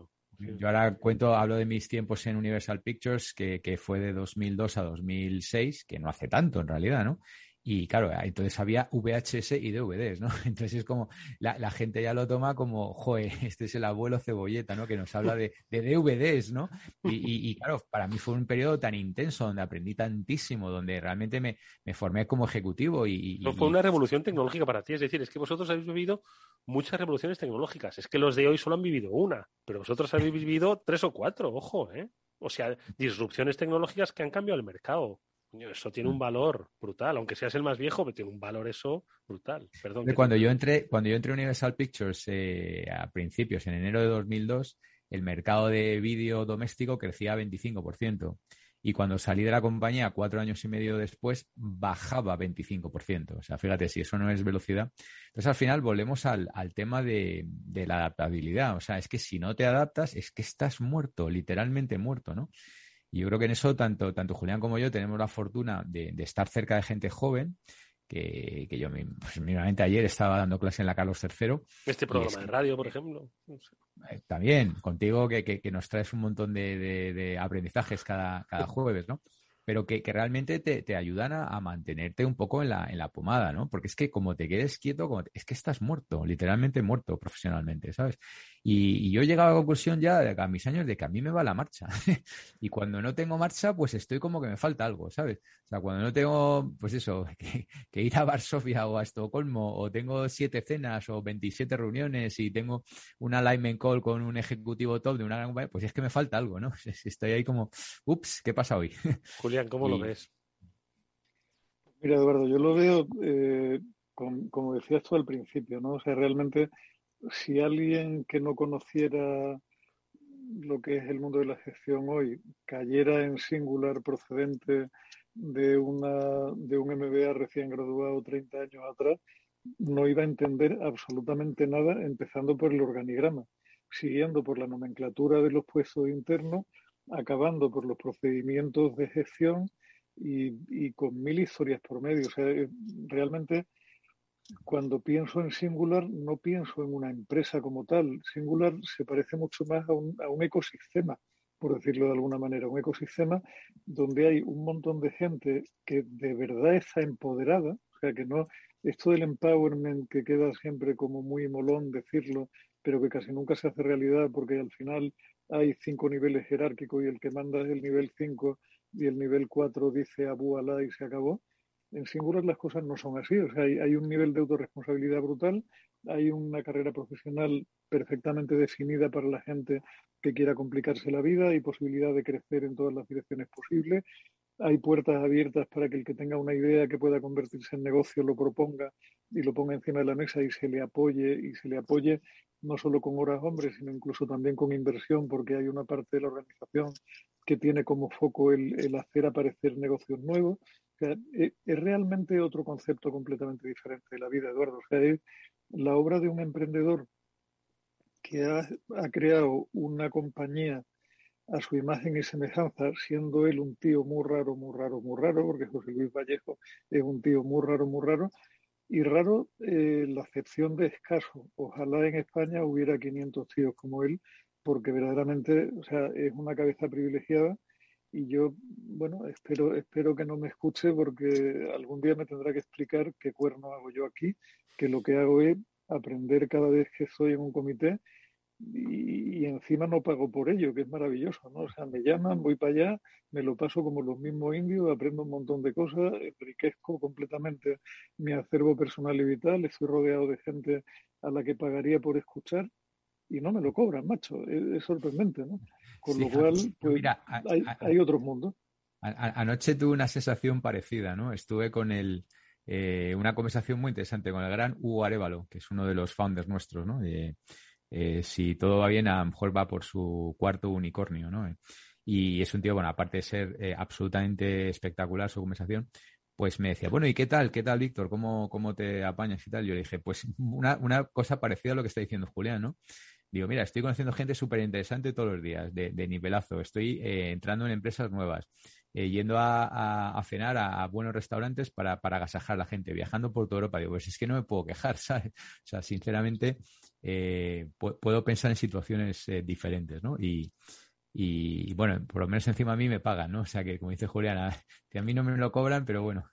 Yo ahora cuento, hablo de mis tiempos en Universal Pictures, que, que, fue de 2002 a 2006, que no hace tanto en realidad, ¿no? Y claro, entonces había VHS y DVDs, ¿no? [laughs] Entonces es como, la, la, gente ya lo toma como, joder, [laughs] este es el abuelo cebolleta, ¿no? Que nos habla de, de DVDs, ¿no? Y, y, claro, para mí fue un periodo tan intenso donde aprendí tantísimo, donde realmente me, me formé como ejecutivo y... No fue una revolución tecnológica para ti, es decir, es que vosotros habéis vivido muchas revoluciones tecnológicas, es que los de hoy solo han vivido una, pero vosotros habéis vivido tres o cuatro, ojo, ¿eh? O sea, disrupciones tecnológicas que han cambiado el mercado eso tiene un valor brutal, aunque seas el más viejo, pero tiene un valor eso brutal. Perdón. Cuando yo entré, cuando yo entré a Universal Pictures eh, a principios, en enero de 2002, el mercado de vídeo doméstico crecía 25%. y cuando salí de la compañía cuatro años y medio después bajaba 25%. O sea, fíjate, si eso no es velocidad. Entonces al final volvemos al, tema de, la adaptabilidad. O sea, es que si no te adaptas, es que estás muerto, literalmente muerto, ¿no? Y yo creo que en eso tanto, tanto Julián como yo tenemos la fortuna de, estar cerca de gente joven. Que, yo pues, mismamente ayer estaba dando clase en la Carlos III. Este programa de radio, por ejemplo. Eh, también, contigo que, nos traes un montón de, de aprendizajes cada, cada jueves, ¿no? pero que, realmente te, ayudan a, mantenerte un poco en la, en la pomada, ¿no? Porque es que como te quedes quieto, como es que estás muerto, literalmente muerto profesionalmente, ¿sabes? Y, yo he llegado a la conclusión ya a mis años de que a mí me va la marcha. [laughs] y cuando no tengo marcha, pues estoy como que me falta algo, ¿sabes? O sea, cuando no tengo, pues eso, [laughs] que, ir a Varsovia o a Estocolmo, o tengo siete cenas o 27 reuniones y tengo una alignment call con un ejecutivo top de una gran compañía, pues es que me falta algo, ¿no? [laughs] Estoy ahí como, ups, ¿qué pasa hoy? Julián, ¿cómo lo ves? Mira, Eduardo, yo lo veo, eh, como decías tú al principio, ¿no? O sea, realmente si alguien que no conociera lo que es el mundo de la gestión hoy cayera en singular procedente de, una, de un MBA recién graduado 30 años atrás, no iba a entender absolutamente nada, empezando por el organigrama, siguiendo por la nomenclatura de los puestos internos, acabando por los procedimientos de gestión y, y con mil historias por medio. O sea, realmente cuando pienso en Singular no pienso en una empresa como tal. Singular se parece mucho más a un, a un, ecosistema, por decirlo de alguna manera, un ecosistema donde hay un montón de gente que de verdad está empoderada, o sea que no, esto del empowerment que queda siempre como muy molón decirlo, pero que casi nunca se hace realidad porque al final hay cinco niveles jerárquicos y el que manda es el nivel 5 y el nivel 4 dice abu alá y se acabó en Singular las cosas no son así. O sea, hay, un nivel de autorresponsabilidad brutal, hay una carrera profesional perfectamente definida para la gente que quiera complicarse la vida y posibilidad de crecer en todas las direcciones posibles. Hay puertas abiertas para que el que tenga una idea que pueda convertirse en negocio lo proponga y lo ponga encima de la mesa y se le apoye y se le apoye no solo con horas hombres, sino incluso también con inversión, porque hay una parte de la organización que tiene como foco el, el hacer aparecer negocios nuevos. Eh, es realmente otro concepto completamente diferente de la vida, Eduardo. O sea, es la obra de un emprendedor que ha, creado una compañía a su imagen y semejanza, siendo él un tío muy raro, muy raro, muy raro, porque José Luis Vallejo es un tío muy raro, muy raro, y raro eh, la acepción de escaso. Ojalá en España hubiera 500 tíos como él, porque verdaderamente, o sea, es una cabeza privilegiada y yo, bueno, espero, espero que no me escuche porque algún día me tendrá que explicar qué cuerno hago yo aquí, que lo que hago es aprender cada vez que estoy en un comité y, encima no pago por ello, que es maravilloso, ¿no? O sea, me llaman, voy para allá, me lo paso como los mismos indios, aprendo un montón de cosas, enriquezco completamente mi acervo personal y vital, estoy rodeado de gente a la que pagaría por escuchar y no me lo cobran, macho. Es, sorprendente, ¿no? Con lo cual, pues, mira, hay, otro mundo. anoche tuve una sensación parecida, ¿no? Estuve con el, eh, una conversación muy interesante con el gran Hugo Arevalo, que es uno de los founders nuestros, ¿no? Eh, si todo va bien, a lo mejor va por su cuarto unicornio, ¿no? Y es un tío, bueno, aparte de ser eh, absolutamente espectacular su conversación, pues me decía, bueno, ¿y qué tal? ¿Qué tal, Víctor? ¿Cómo, ¿Cómo te apañas y tal? Yo le dije, pues una, una cosa parecida a lo que está diciendo Julián, ¿no? Digo, mira, estoy conociendo gente súper interesante todos los días, de, nivelazo. Estoy eh, entrando en empresas nuevas, eh, yendo a, cenar a, buenos restaurantes para, para agasajar a la gente, viajando por toda Europa. Digo, pues es que no me puedo quejar, [laughs] ¿sabes? O sea, sinceramente, eh, puedo pensar en situaciones diferentes, ¿no? Y, y, bueno, por lo menos encima a mí me pagan, ¿no? O sea, que como dice Juliana, [laughs] que a mí no me lo cobran, pero bueno,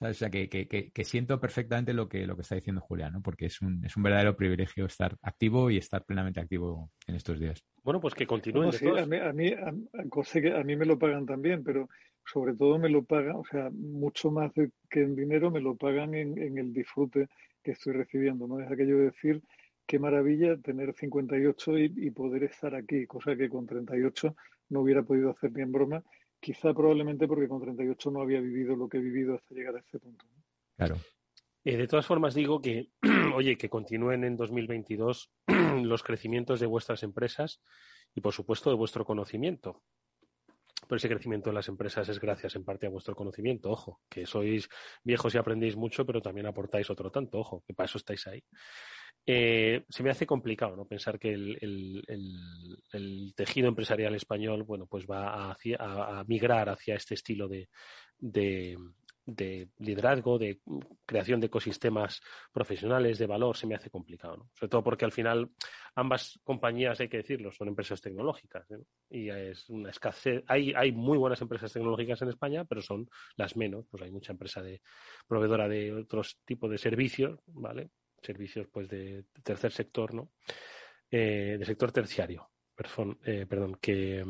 o sea, que, que, que, siento perfectamente lo que, lo que está diciendo Julián, ¿no? porque es un, es un verdadero privilegio estar activo y estar plenamente activo en estos días. Bueno, pues que continúen. a, mí, a, mí, a, mí me lo pagan también, pero sobre todo me lo pagan, o sea, mucho más que en dinero, me lo pagan en, en el disfrute que estoy recibiendo. No es aquello de decir, qué maravilla tener 58 y, y poder estar aquí, cosa que con 38 no hubiera podido hacer ni en broma Quizá probablemente porque con 38 no había vivido lo que he vivido hasta llegar a este punto. Claro. Eh, de todas formas, digo que, [clears throat] oye, que continúen en 2022 [clears throat] los crecimientos de vuestras empresas y, por supuesto, de vuestro conocimiento. pero ese crecimiento de las empresas es gracias en parte a vuestro conocimiento, ojo, que sois viejos y aprendéis mucho, pero también aportáis otro tanto, ojo, que para eso estáis ahí. Eh, se me hace complicado ¿no? pensar que el, tejido empresarial español bueno, pues va a, migrar hacia este estilo de, de liderazgo, de creación de ecosistemas profesionales, de valor, se me hace complicado. Sobre todo porque al final ambas compañías, hay que decirlo, son empresas tecnológicas. Y es una escasez. Hay, hay muy buenas empresas tecnológicas en España, pero son las menos. Pues hay mucha empresa de proveedora de otros tipos de servicios, ¿vale? Servicios pues de tercer sector, ¿no? Eh, de sector terciario, perdón, eh, que,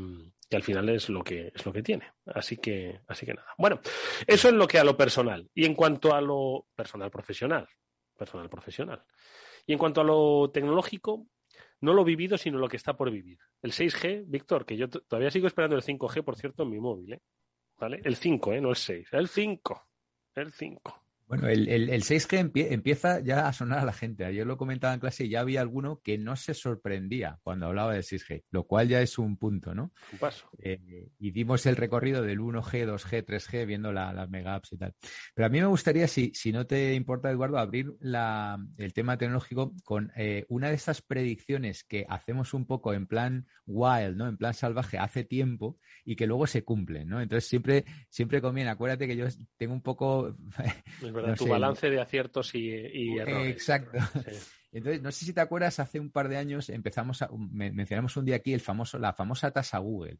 al final es lo que es lo que tiene. Así que, así que nada. Bueno, eso es lo que a lo personal. Y en cuanto a lo personal profesional, personal profesional. Y en cuanto a lo tecnológico, no lo vivido, sino lo que está por vivir. El 6G, Víctor, que yo todavía sigo esperando el 5G, por cierto, en mi móvil, ¿eh? ¿Vale? El 5, ¿eh? No el 6. El 5. El 5. Bueno, el, el, 6G empieza ya a sonar a la gente. Ayer lo comentaba en clase y ya había alguno que no se sorprendía cuando hablaba del 6G, lo cual ya es un punto, ¿no? Un paso. Eh, y dimos el recorrido del 1G, 2G, 3G, viendo las mega apps y tal. Pero a mí me gustaría, si, si no te importa, Eduardo, abrir la, el tema tecnológico con eh, una de esas predicciones que hacemos un poco en plan wild, ¿no? En plan salvaje hace tiempo y que luego se cumplen, ¿no? Entonces siempre, siempre conviene. Acuérdate que yo tengo un poco tu balance de aciertos y, errores. Exacto. [laughs] Entonces, no sé si te acuerdas, hace un par de años empezamos a, mencionamos un día aquí el famoso, la famosa tasa Google,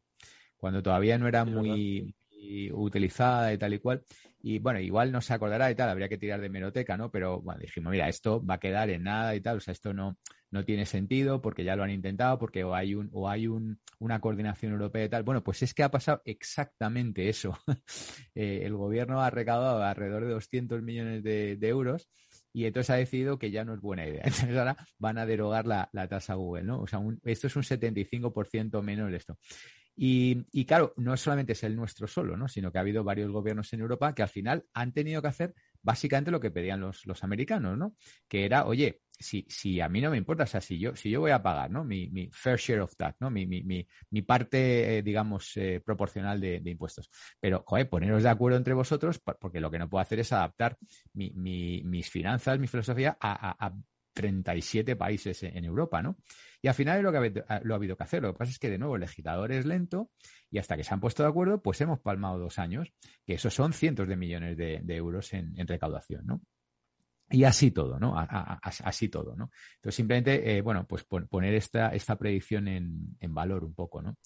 cuando todavía no era muy, utilizada y tal y cual. Y bueno, igual no se acordará y tal, habría que tirar de meroteca, ¿no? Pero bueno, dijimos, mira, esto va a quedar en nada y tal, o sea, esto no, no tiene sentido porque ya lo han intentado, porque o hay un, o hay un, una coordinación europea y tal. Bueno, pues es que ha pasado exactamente eso. [laughs] Eh, el gobierno ha recaudado alrededor de 200 millones de, euros y entonces ha decidido que ya no es buena idea. [laughs] Entonces ahora van a derogar la, tasa Google, ¿no? O sea, esto es un 75% menos de esto. Y, claro, no solamente es el nuestro solo, ¿no? Sino que ha habido varios gobiernos en Europa que al final han tenido que hacer básicamente lo que pedían los, los americanos, ¿no? Que era, oye, si, si a mí no me importa, o sea, si yo, si yo voy a pagar, ¿no? Mi, mi fair share of that, ¿no? Mi, mi, mi, parte, eh, digamos, eh, proporcional de, impuestos. Pero, joder, poneros de acuerdo entre vosotros, porque lo que no puedo hacer es adaptar mis finanzas, mi filosofía a, a, 37 países en Europa, ¿no? Y al final es lo que ha, lo ha habido que hacer. Lo que pasa es que, de nuevo, el legislador es lento y hasta que se han puesto de acuerdo, pues hemos palmado dos años, que esos son cientos de millones de, euros en, recaudación, ¿no? Y así todo, ¿no? así todo, ¿no? Entonces, simplemente, eh, bueno, pues poner esta, esta predicción en, valor un poco, ¿no?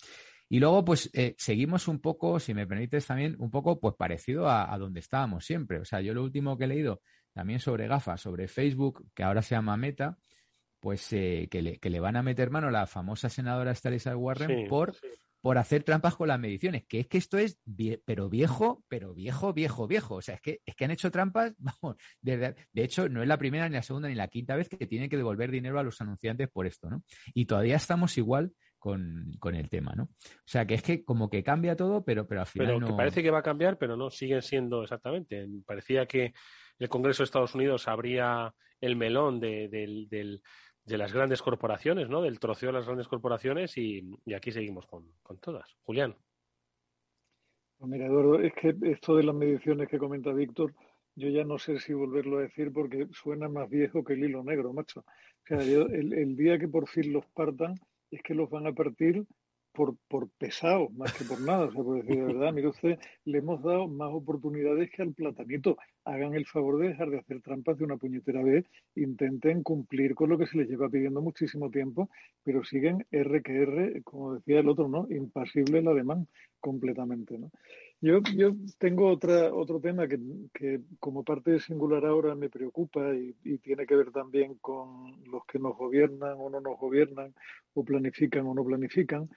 Y luego, pues, eh, seguimos un poco, si me permites también, un poco, pues, parecido a, donde estábamos siempre. O sea, yo lo último que he leído también sobre gafas, sobre Facebook, que ahora se llama Meta, pues eh, que, le, que, le, van a meter mano a la famosa senadora Stalisa Warren por por hacer trampas con las mediciones, que es que esto es, pero viejo, pero viejo, viejo, viejo. O sea, es que, es que han hecho trampas, [laughs] vamos, de, de, hecho, no es la primera, ni la segunda, ni la quinta vez que tienen que devolver dinero a los anunciantes por esto, ¿no? Y todavía estamos igual con, el tema, ¿no? O sea, que es que como que cambia todo, pero, pero al final pero que parece que va a cambiar, pero no, siguen siendo exactamente. Parecía que el Congreso de Estados Unidos abría el melón del de las grandes corporaciones, ¿no? Del troceo de las grandes corporaciones y, aquí seguimos con, todas. Julián. Pues es que esto de las mediciones que comenta Víctor, yo ya no sé si volverlo a decir porque suena más viejo que el hilo negro, macho. O sea, el, el día que por fin los partan, es que los van a partir por, por pesado, más que por nada. O sea, por decir de verdad, mire usted, le hemos dado más oportunidades que al platanito. Hagan el favor de dejar de hacer trampas de una puñetera vez, intenten cumplir con lo que se les lleva pidiendo muchísimo tiempo, pero siguen R que R, como decía el otro, ¿no? Impasible el alemán completamente, ¿no? Yo, yo tengo otra, otro tema que, que como parte singular ahora me preocupa y, tiene que ver también con los que nos gobiernan o no nos gobiernan, o planifican o no planifican,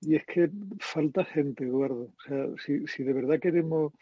y es que falta gente, Eduardo. O sea, si, si de verdad queremos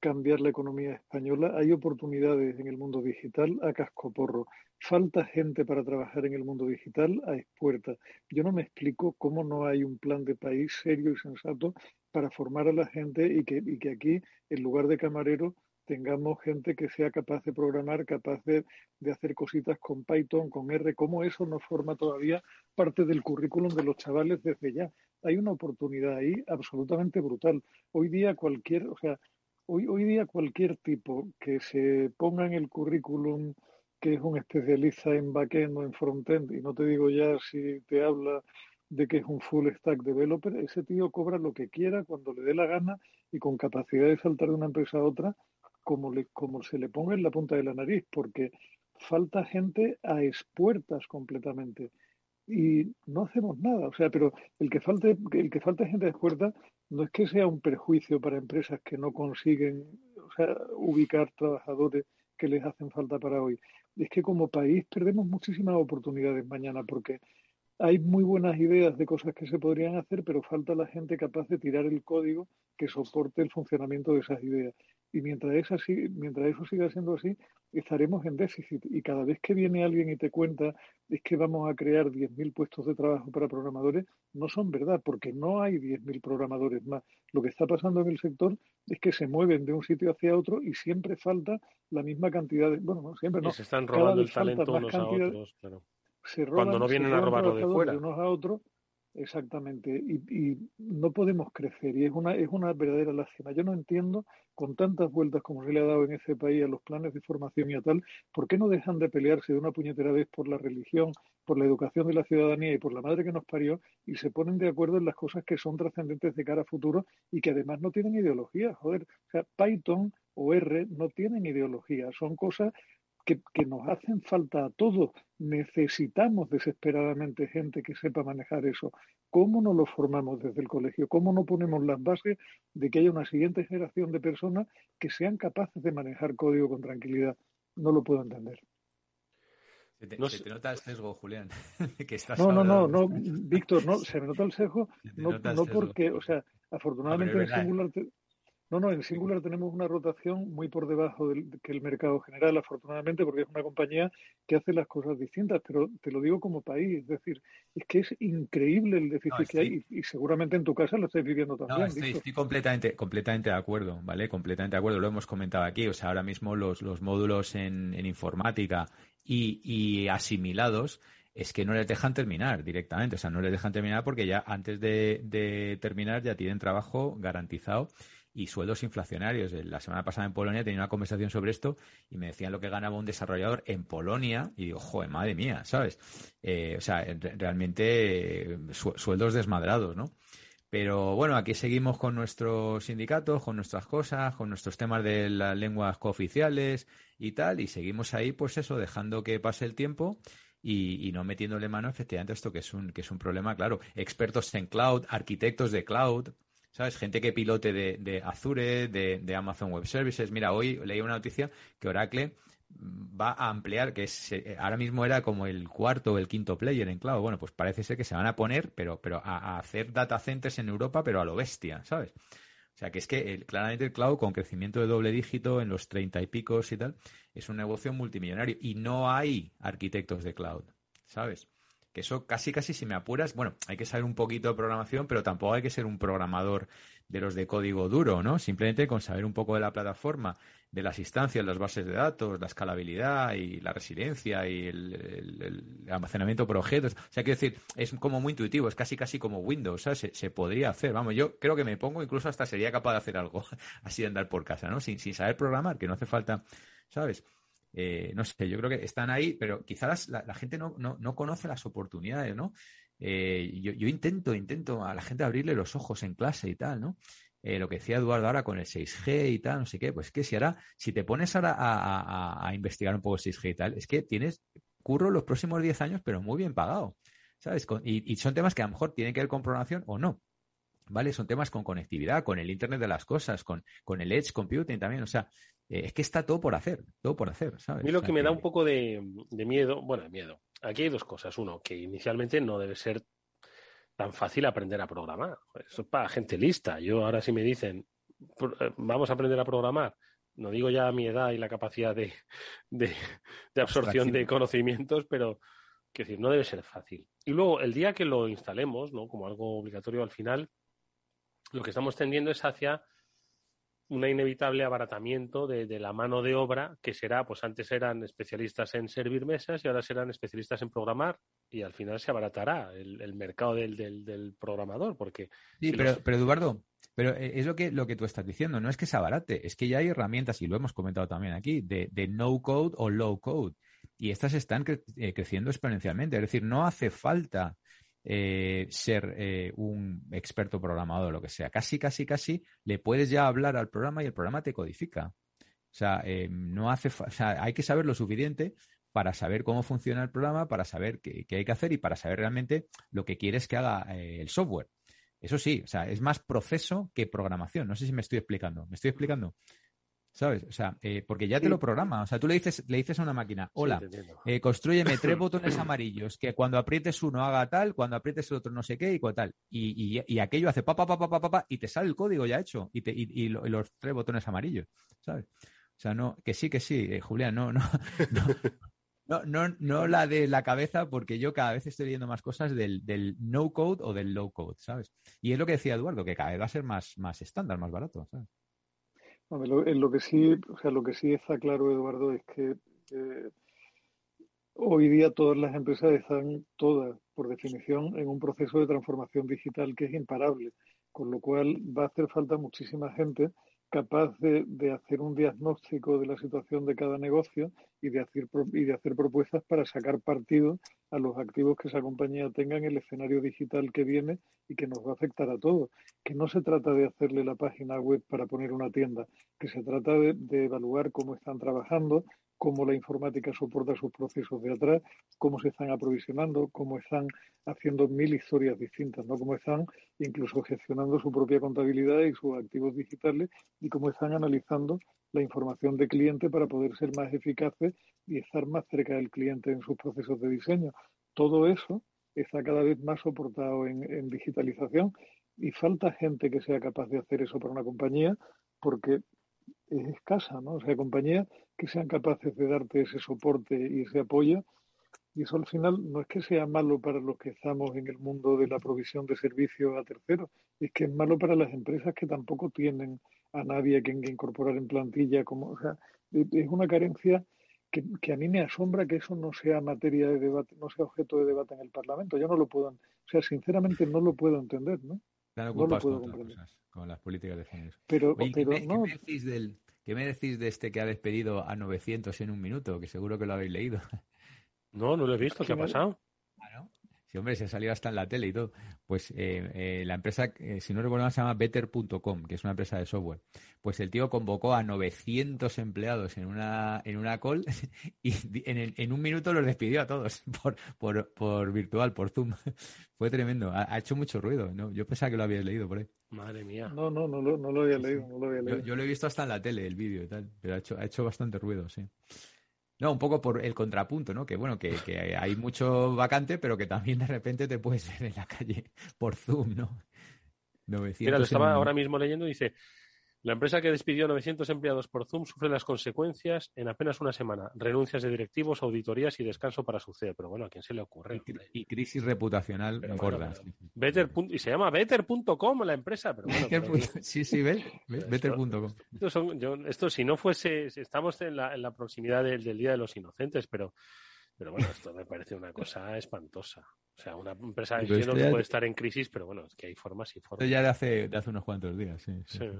cambiar la economía española, hay oportunidades en el mundo digital a cascoporro. Falta gente para trabajar en el mundo digital a expuerta. Yo no me explico cómo no hay un plan de país serio y sensato para formar a la gente y que, y que aquí, en lugar de camarero, tengamos gente que sea capaz de programar, capaz de, hacer cositas con Python, con R, cómo eso nos forma todavía parte del currículum de los chavales desde ya. Hay una oportunidad ahí absolutamente brutal. Hoy día cualquier, o sea, hoy, hoy día cualquier tipo que se ponga en el currículum que es un especialista en backend o en frontend, y no te digo ya si te habla de que es un full stack developer, ese tío cobra lo que quiera cuando le dé la gana y con capacidad de saltar de una empresa a otra como, le, como se le ponga en la punta de la nariz, porque falta gente a expuertas completamente y no hacemos nada. O sea, pero el que falte, el que falte gente no es que sea un perjuicio para empresas que no consiguen ubicar trabajadores que les hacen falta para hoy. Es que como país perdemos muchísimas oportunidades mañana porque hay muy buenas ideas de cosas que se podrían hacer, pero falta la gente capaz de tirar el código que soporte el funcionamiento de esas ideas. Y mientras, es así, mientras eso siga siendo así, estaremos en déficit. Y cada vez que viene alguien y te cuenta es que vamos a crear 10.000 puestos de trabajo para programadores, no son verdad, porque no hay 10.000 programadores más. Lo que está pasando en el sector es que se mueven de un sitio hacia otro y siempre falta la misma cantidad de... Bueno, siempre no. se están robando el talento unos a otros, claro cuando no vienen a robarlo de fuera. unos a otros, exactamente, y, no podemos crecer, y es una, es una verdadera lástima. Yo no entiendo, con tantas vueltas como se le ha dado en ese país a los planes de formación y a tal, ¿por qué no dejan de pelearse de una puñetera vez por la religión, por la educación de la ciudadanía y por la madre que nos parió, y se ponen de acuerdo en las cosas que son trascendentes de cara a futuro y que además no tienen ideología? Joder, o sea, Python o R no tienen ideología, son cosas que, nos hacen falta a todos. Necesitamos desesperadamente gente que sepa manejar eso. ¿Cómo no lo formamos desde el colegio? ¿Cómo no ponemos las bases de que haya una siguiente generación de personas que sean capaces de manejar código con tranquilidad? No lo puedo entender. Se te, nota el sesgo, Julián. [laughs] no, no, no, no, Víctor, no, se me nota el sesgo, no, no porque, o sea, afortunadamente en Singular, no, no, en Singular tenemos una rotación muy por debajo del que el mercado general, afortunadamente, porque es una compañía que hace las cosas distintas, pero te lo digo como país, es decir, es que es increíble el déficit que hay y, seguramente en tu casa lo estáis viviendo también. No, estoy, completamente, completamente de acuerdo, ¿vale? Completamente de acuerdo, lo hemos comentado aquí, o sea, ahora mismo los, los módulos en, informática y, asimilados es que no les dejan terminar directamente, o sea, no les dejan terminar porque ya antes de, de terminar ya tienen trabajo garantizado y sueldos inflacionarios. La semana pasada en Polonia tenía una conversación sobre esto y me decían lo que ganaba un desarrollador en Polonia y digo, joder, madre mía, ¿sabes? Eh, o sea, realmente sueldos desmadrados, ¿no? Pero bueno, aquí seguimos con nuestros sindicatos, con nuestras cosas, con nuestros temas de las lenguas cooficiales y tal, y seguimos ahí, pues eso, dejando que pase el tiempo y, y, no metiéndole mano efectivamente a esto que es un que es un problema claro expertos en cloud arquitectos de cloud ¿sabes? Gente que pilote de, Azure, de, Amazon Web Services. Mira, hoy leí una noticia que Oracle va a ampliar, que es, eh, ahora mismo era como el cuarto o el quinto player en cloud. Bueno, pues parece ser que se van a poner, pero, pero a, hacer data centers en Europa, pero a lo bestia, ¿sabes? O sea, que es que claramente el cloud, con crecimiento de doble dígito en los treinta y picos y tal, es un negocio multimillonario. Y no hay arquitectos de cloud, ¿sabes? Que eso casi casi si me apuras, bueno, hay que saber un poquito de programación, pero tampoco hay que ser un programador de los de código duro, ¿no? Simplemente con saber un poco de la plataforma, de las instancias, las bases de datos, la escalabilidad y la resiliencia y el, almacenamiento por objetos. O sea, quiero decir, es como muy intuitivo, es casi casi como Windows, ¿sabes? Se, se, podría hacer, vamos, yo creo que me pongo, incluso hasta sería capaz de hacer algo [laughs] así de andar por casa, ¿no? Sin, sin saber programar, que no hace falta, ¿sabes? Eh, no sé, yo creo que están ahí, pero quizás la, gente no, no, conoce las oportunidades, ¿no? Eh, yo, yo, intento, intento a la gente abrirle los ojos en clase y tal, ¿no? Eh, lo que decía Eduardo ahora con el 6G y tal, no sé qué, pues que si ahora, si te pones ahora a, investigar un poco el 6G y tal, es que tienes curro los próximos 10 años, pero muy bien pagado, ¿sabes? y, y, son temas que a lo mejor tienen que ver con programación o no, ¿vale? Son temas con conectividad, con el Internet de las cosas, con, con el Edge Computing también, o sea, eh, es que está todo por hacer, todo por hacer, ¿sabes? A mí lo que me da un poco de, miedo, bueno, de miedo. Aquí hay dos cosas. Uno, que inicialmente no debe ser tan fácil aprender a programar. Eso es para gente lista. Yo ahora si me dicen, eh, vamos a aprender a programar, no digo ya mi edad y la capacidad de, de, absorción de conocimientos, pero quiero decir, no debe ser fácil. Y luego, el día que lo instalemos, ¿no? Como algo obligatorio al final, lo que estamos tendiendo es hacia un inevitable abaratamiento de, la mano de obra que será, pues antes eran especialistas en servir mesas y ahora serán especialistas en programar y al final se abaratará el, mercado del, del, programador porque... Sí, pero, pero Eduardo, pero eh, es lo que, lo que tú estás diciendo, no es que se abarate, es que ya hay herramientas, y lo hemos comentado también aquí, de, de no code o low code. Y estas están eh, creciendo exponencialmente. Es decir, no hace falta eh, ser eh, un experto programador o lo que sea. Casi, casi, casi le puedes ya hablar al programa y el programa te codifica. O sea, eh, no hace, [laughs] o sea, hay que saber lo suficiente para saber cómo funciona el programa, para saber qué, qué hay que hacer y para saber realmente lo que quieres que haga el software. Eso sí, o sea, es más proceso que programación. No sé si me estoy explicando. ¿Me estoy explicando? ¿Sabes? O sea, eh, porque ya te lo programa. O sea, tú le dices, le dices a una máquina, hola, eh, construyeme tres [clears throat] botones amarillos, que cuando aprietes uno haga tal, cuando aprietes el otro no sé qué y cual tal. Y, y, aquello hace pa, pa, pa, pa, pa, pa, y te sale el código ya hecho y, te, y, los tres botones amarillos, ¿sabes? O sea, no, que sí, que sí, eh, Julián, no, [laughs] no, no, no, no, la de la cabeza, porque yo cada vez estoy leyendo más cosas del, del no code o del low code, ¿sabes? Y es lo que decía Eduardo, que cada vez va a ser más, más estándar, más barato, ¿sabes? En lo que sí, o sea, lo que sí está claro, Eduardo, es que eh, hoy día todas las empresas están todas, por definición, en un proceso de transformación digital que es imparable, con lo cual va a hacer falta muchísima gente capaz de, de, hacer un diagnóstico de la situación de cada negocio y de, hacer, y de hacer propuestas para sacar partido a los activos que esa compañía tenga en el escenario digital que viene y que nos va a afectar a todos. Que no se trata de hacerle la página web para poner una tienda, que se trata de, de evaluar cómo están trabajando, cómo la informática soporta sus procesos de atrás, cómo se están aprovisionando, cómo están haciendo mil historias distintas, ¿no? Cómo están incluso gestionando su propia contabilidad y sus activos digitales y cómo están analizando la información de cliente para poder ser más eficaces y estar más cerca del cliente en sus procesos de diseño. Todo eso está cada vez más soportado en, en digitalización y falta gente que sea capaz de hacer eso para una compañía porque es escasa, ¿no? O sea, compañías que sean capaces de darte ese soporte y ese apoyo. Y eso al final no es que sea malo para los que estamos en el mundo de la provisión de servicios a terceros, es que es malo para las empresas que tampoco tienen a nadie que incorporar en plantilla. Como, o sea, es una carencia que, que, a mí me asombra que eso no sea materia de debate, no sea objeto de debate en el Parlamento. Yo no lo puedo, o sea, sinceramente no lo puedo entender, ¿no? No lo puedo comprender. con las políticas de género. Pero, pero no. me decís del, ¿Qué me decís de este que ha despedido a 900 en un minuto? Que seguro que lo habéis leído. No, no lo he visto. ¿Qué ha pasado? Sí, hombre, se ha salido hasta en la tele y todo. Pues eh, eh, la empresa, eh, si no recuerdo mal, se llama Better.com, que es una empresa de software. Pues el tío convocó a 900 empleados en una, en una call [laughs] y en, en un minuto los despidió a todos [laughs] por, por, por virtual, por Zoom. [laughs] Fue tremendo. Ha, hecho mucho ruido. ¿no? Yo pensaba que lo habías leído por ahí. Madre mía. No, no, no, lo, no lo había leído. No lo había leído. Yo, lo he visto hasta en la tele, el vídeo y tal, pero ha hecho, ha hecho bastante ruido, sí. No, un poco por el contrapunto, ¿no? Que bueno, que, que, hay mucho vacante, pero que también de repente te puedes ver en la calle por Zoom, ¿no? Mira, lo estaba ahora mismo leyendo y dice, la empresa que despidió 900 empleados por Zoom sufre las consecuencias en apenas una semana. Renuncias de directivos, auditorías y descanso para su CEO. Pero bueno, ¿a quién se le ocurre? Y, crisis reputacional gorda. Better. Y se llama Better.com la empresa. Pero bueno, sí, sí, Better.com. Esto, esto, si no fuese, estamos en la, en la proximidad del, Día de los Inocentes, pero, pero bueno, esto me parece una cosa espantosa. O sea, una empresa que no puede estar en crisis, pero bueno, es que hay formas y formas. Esto ya de hace, de hace unos cuantos días, sí. sí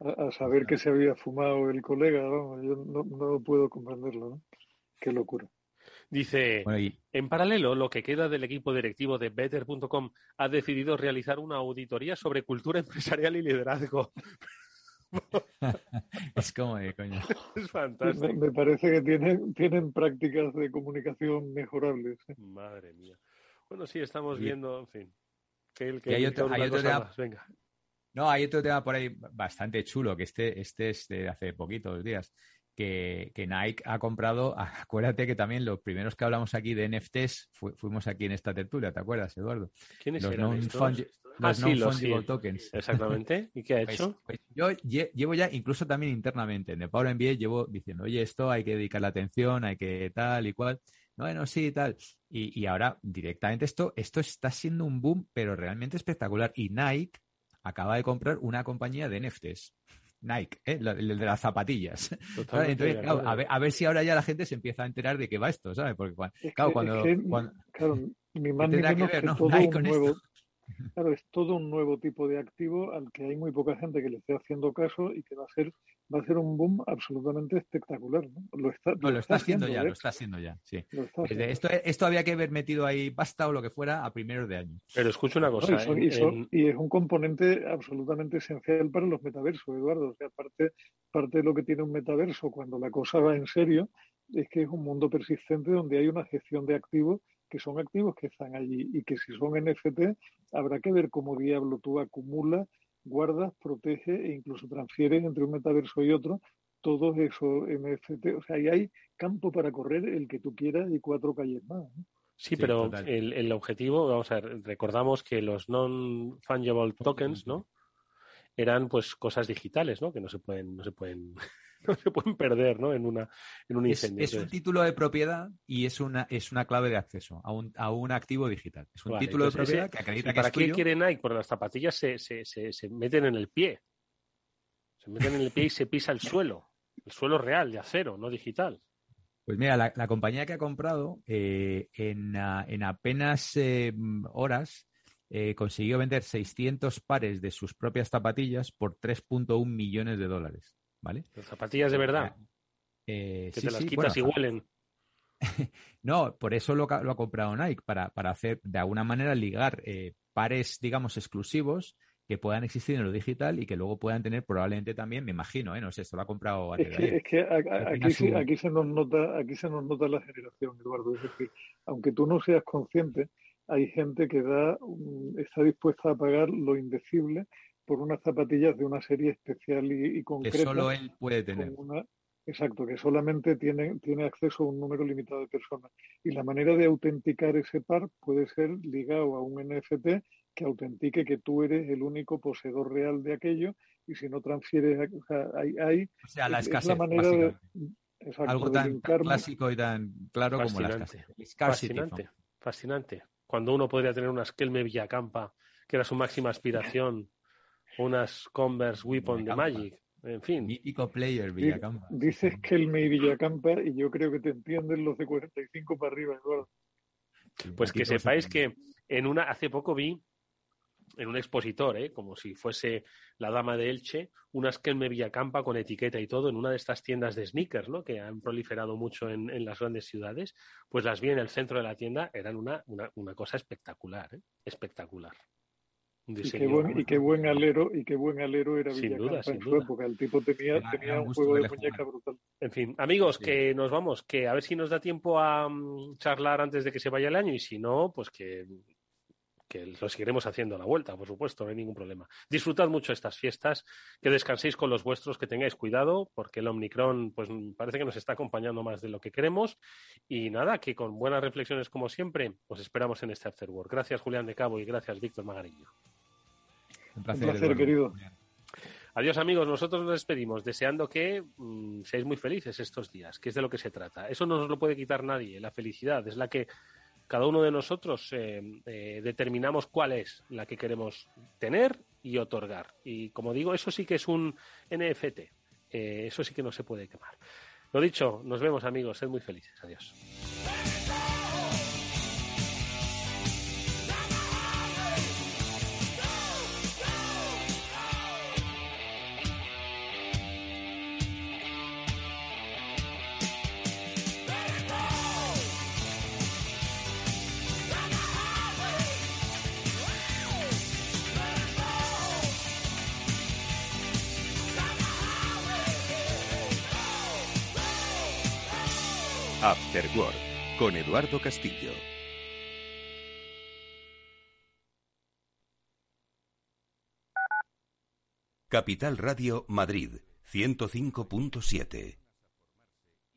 a, saber que se había fumado el colega, yo no, no puedo comprenderlo, ¿no? Qué locura. Dice, en paralelo, lo que queda del equipo directivo de Better.com ha decidido realizar una auditoría sobre cultura empresarial y liderazgo. [laughs] es como de coño. Es fantástico. Me, parece que tienen, tienen prácticas de comunicación mejorables. ¿eh? Madre mía. Bueno, sí, estamos viendo, en fin. Que el que hay otro, hay otro Venga. No, hay otro tema por ahí bastante chulo, que este, este es de hace poquitos días, que, que, Nike ha comprado, [laughs] acuérdate que también los primeros que hablamos aquí de NFTs fuimos aquí en esta tertulia, ¿te acuerdas, Eduardo? ¿Quiénes los eran estos? Los ah, tokens. Exactamente. ¿Y qué ha [laughs] pues, hecho? Pues yo llevo ya, incluso también internamente, en el Power MBA llevo diciendo, oye, esto hay que dedicar la atención, hay que tal y cual. Bueno, sí, tal. Y, y ahora directamente esto, esto está siendo un boom, pero realmente espectacular. Y Nike acaba de comprar una compañía de NFTs. Nike, ¿eh? el de las zapatillas. Entonces, claro, a, ver, si ahora ya la gente se empieza a enterar de qué va esto, ¿sabes? Porque claro, cuando, claro, más ni menos que, todo un nuevo, Claro, es todo un nuevo tipo de activo al que hay muy poca gente que le esté haciendo caso y que va a ser va a ser un boom absolutamente espectacular. ¿no? Lo está, lo, está, haciendo ya, lo está haciendo ya, sí. Esto, esto había que haber metido ahí pasta o lo que fuera a primeros de año. Pero escucho una cosa. y, es un componente absolutamente esencial para los metaversos, Eduardo. O sea, parte, parte de lo que tiene un metaverso cuando la cosa va en serio es que es un mundo persistente donde hay una gestión de activos que son activos que están allí y que si son NFT habrá que ver cómo diablo tú acumulas, guardas, protege e incluso transfieres entre un metaverso y otro todos esos NFT. O sea, ahí hay campo para correr el que tú quieras y cuatro calles más. Sí, pero el, el, objetivo, vamos a ver, recordamos que los non-fungible tokens, ¿no? Eran pues cosas digitales, ¿no? Que no se pueden, no se pueden [laughs] no se pueden perder ¿no? en, una, en un incendio. Es, un título de propiedad y es una, es una clave de acceso a un, a un activo digital. Es un título de propiedad que acredita que ¿Para qué quiere Nike? Porque las zapatillas se, se, se, meten en el pie. Se meten en el pie y se pisa el [laughs] suelo. El suelo real, de acero, no digital. Pues mira, la, compañía que ha comprado eh, en, en, apenas eh, horas eh, consiguió vender 600 pares de sus propias zapatillas por 3.1 millones de dólares. ¿Vale? Las zapatillas de verdad. Eh, que te las quitas y huelen. [laughs] no, por eso lo, ha comprado Nike, para, para, hacer de alguna manera ligar eh, pares, digamos, exclusivos que puedan existir en lo digital y que luego puedan tener probablemente también, me imagino, ¿eh? no sé, esto lo ha comprado es que, es que aquí, aquí, se nos nota, aquí se nos nota la generación, Eduardo. Es decir, aunque tú no seas consciente, hay gente que da, está dispuesta a pagar lo indecible por unas zapatillas de una serie especial y, concreta. Que solo él puede tener. exacto, que solamente tiene, tiene acceso a un número limitado de personas. Y la manera de autenticar ese par puede ser ligado a un NFT que autentique que tú eres el único poseedor real de aquello y si no transfieres, o sea, hay, hay o sea, la escasez, manera de, algo tan clásico y tan claro como la escasez. Fascinante, fascinante. Cuando uno podría tener una Skelme Villacampa, que era su máxima aspiración, unas Converse Weapon de Magic. En fin. Mítico player, Villacampa. Dices que el y Villacampa y yo creo que te entienden los de 45 para arriba, Eduardo. Pues que sepáis que en una, hace poco vi en un expositor, ¿eh? como si fuese la dama de Elche, unas Kelme Villacampa con etiqueta y todo en una de estas tiendas de sneakers, ¿no? que han proliferado mucho en, en las grandes ciudades, pues las vi en el centro de la tienda, eran una, una, una cosa espectacular, ¿eh? espectacular. Y qué, buen, y qué, buen, alero y qué buen alero era sin duda, sin en su época. El tipo tenía, tenía un juego de muñeca brutal. En fin, amigos, que nos vamos, que a ver si nos da tiempo a um, charlar antes de que se vaya el año y si no, pues que, que lo seguiremos haciendo a la vuelta, por supuesto, no hay ningún problema. Disfrutad mucho estas fiestas, que descanséis con los vuestros, que tengáis cuidado, porque el Omicron pues parece que nos está acompañando más de lo que queremos y nada, que con buenas reflexiones como siempre, os esperamos en este After Work. Gracias Julián de Cabo y gracias Víctor Magariño. Un placer, querido. Adiós amigos, nosotros nos despedimos deseando que mm, seáis muy felices estos días, que es de lo que se trata. Eso no nos lo puede quitar nadie, la felicidad es la que cada uno de nosotros eh, eh, determinamos cuál es la que queremos tener y otorgar. Y como digo, eso sí que es un NFT, eh, eso sí que no se puede quemar. Lo dicho, nos vemos amigos, sed muy felices, adiós. After Work con Eduardo Castillo. Capital Radio Madrid 105.7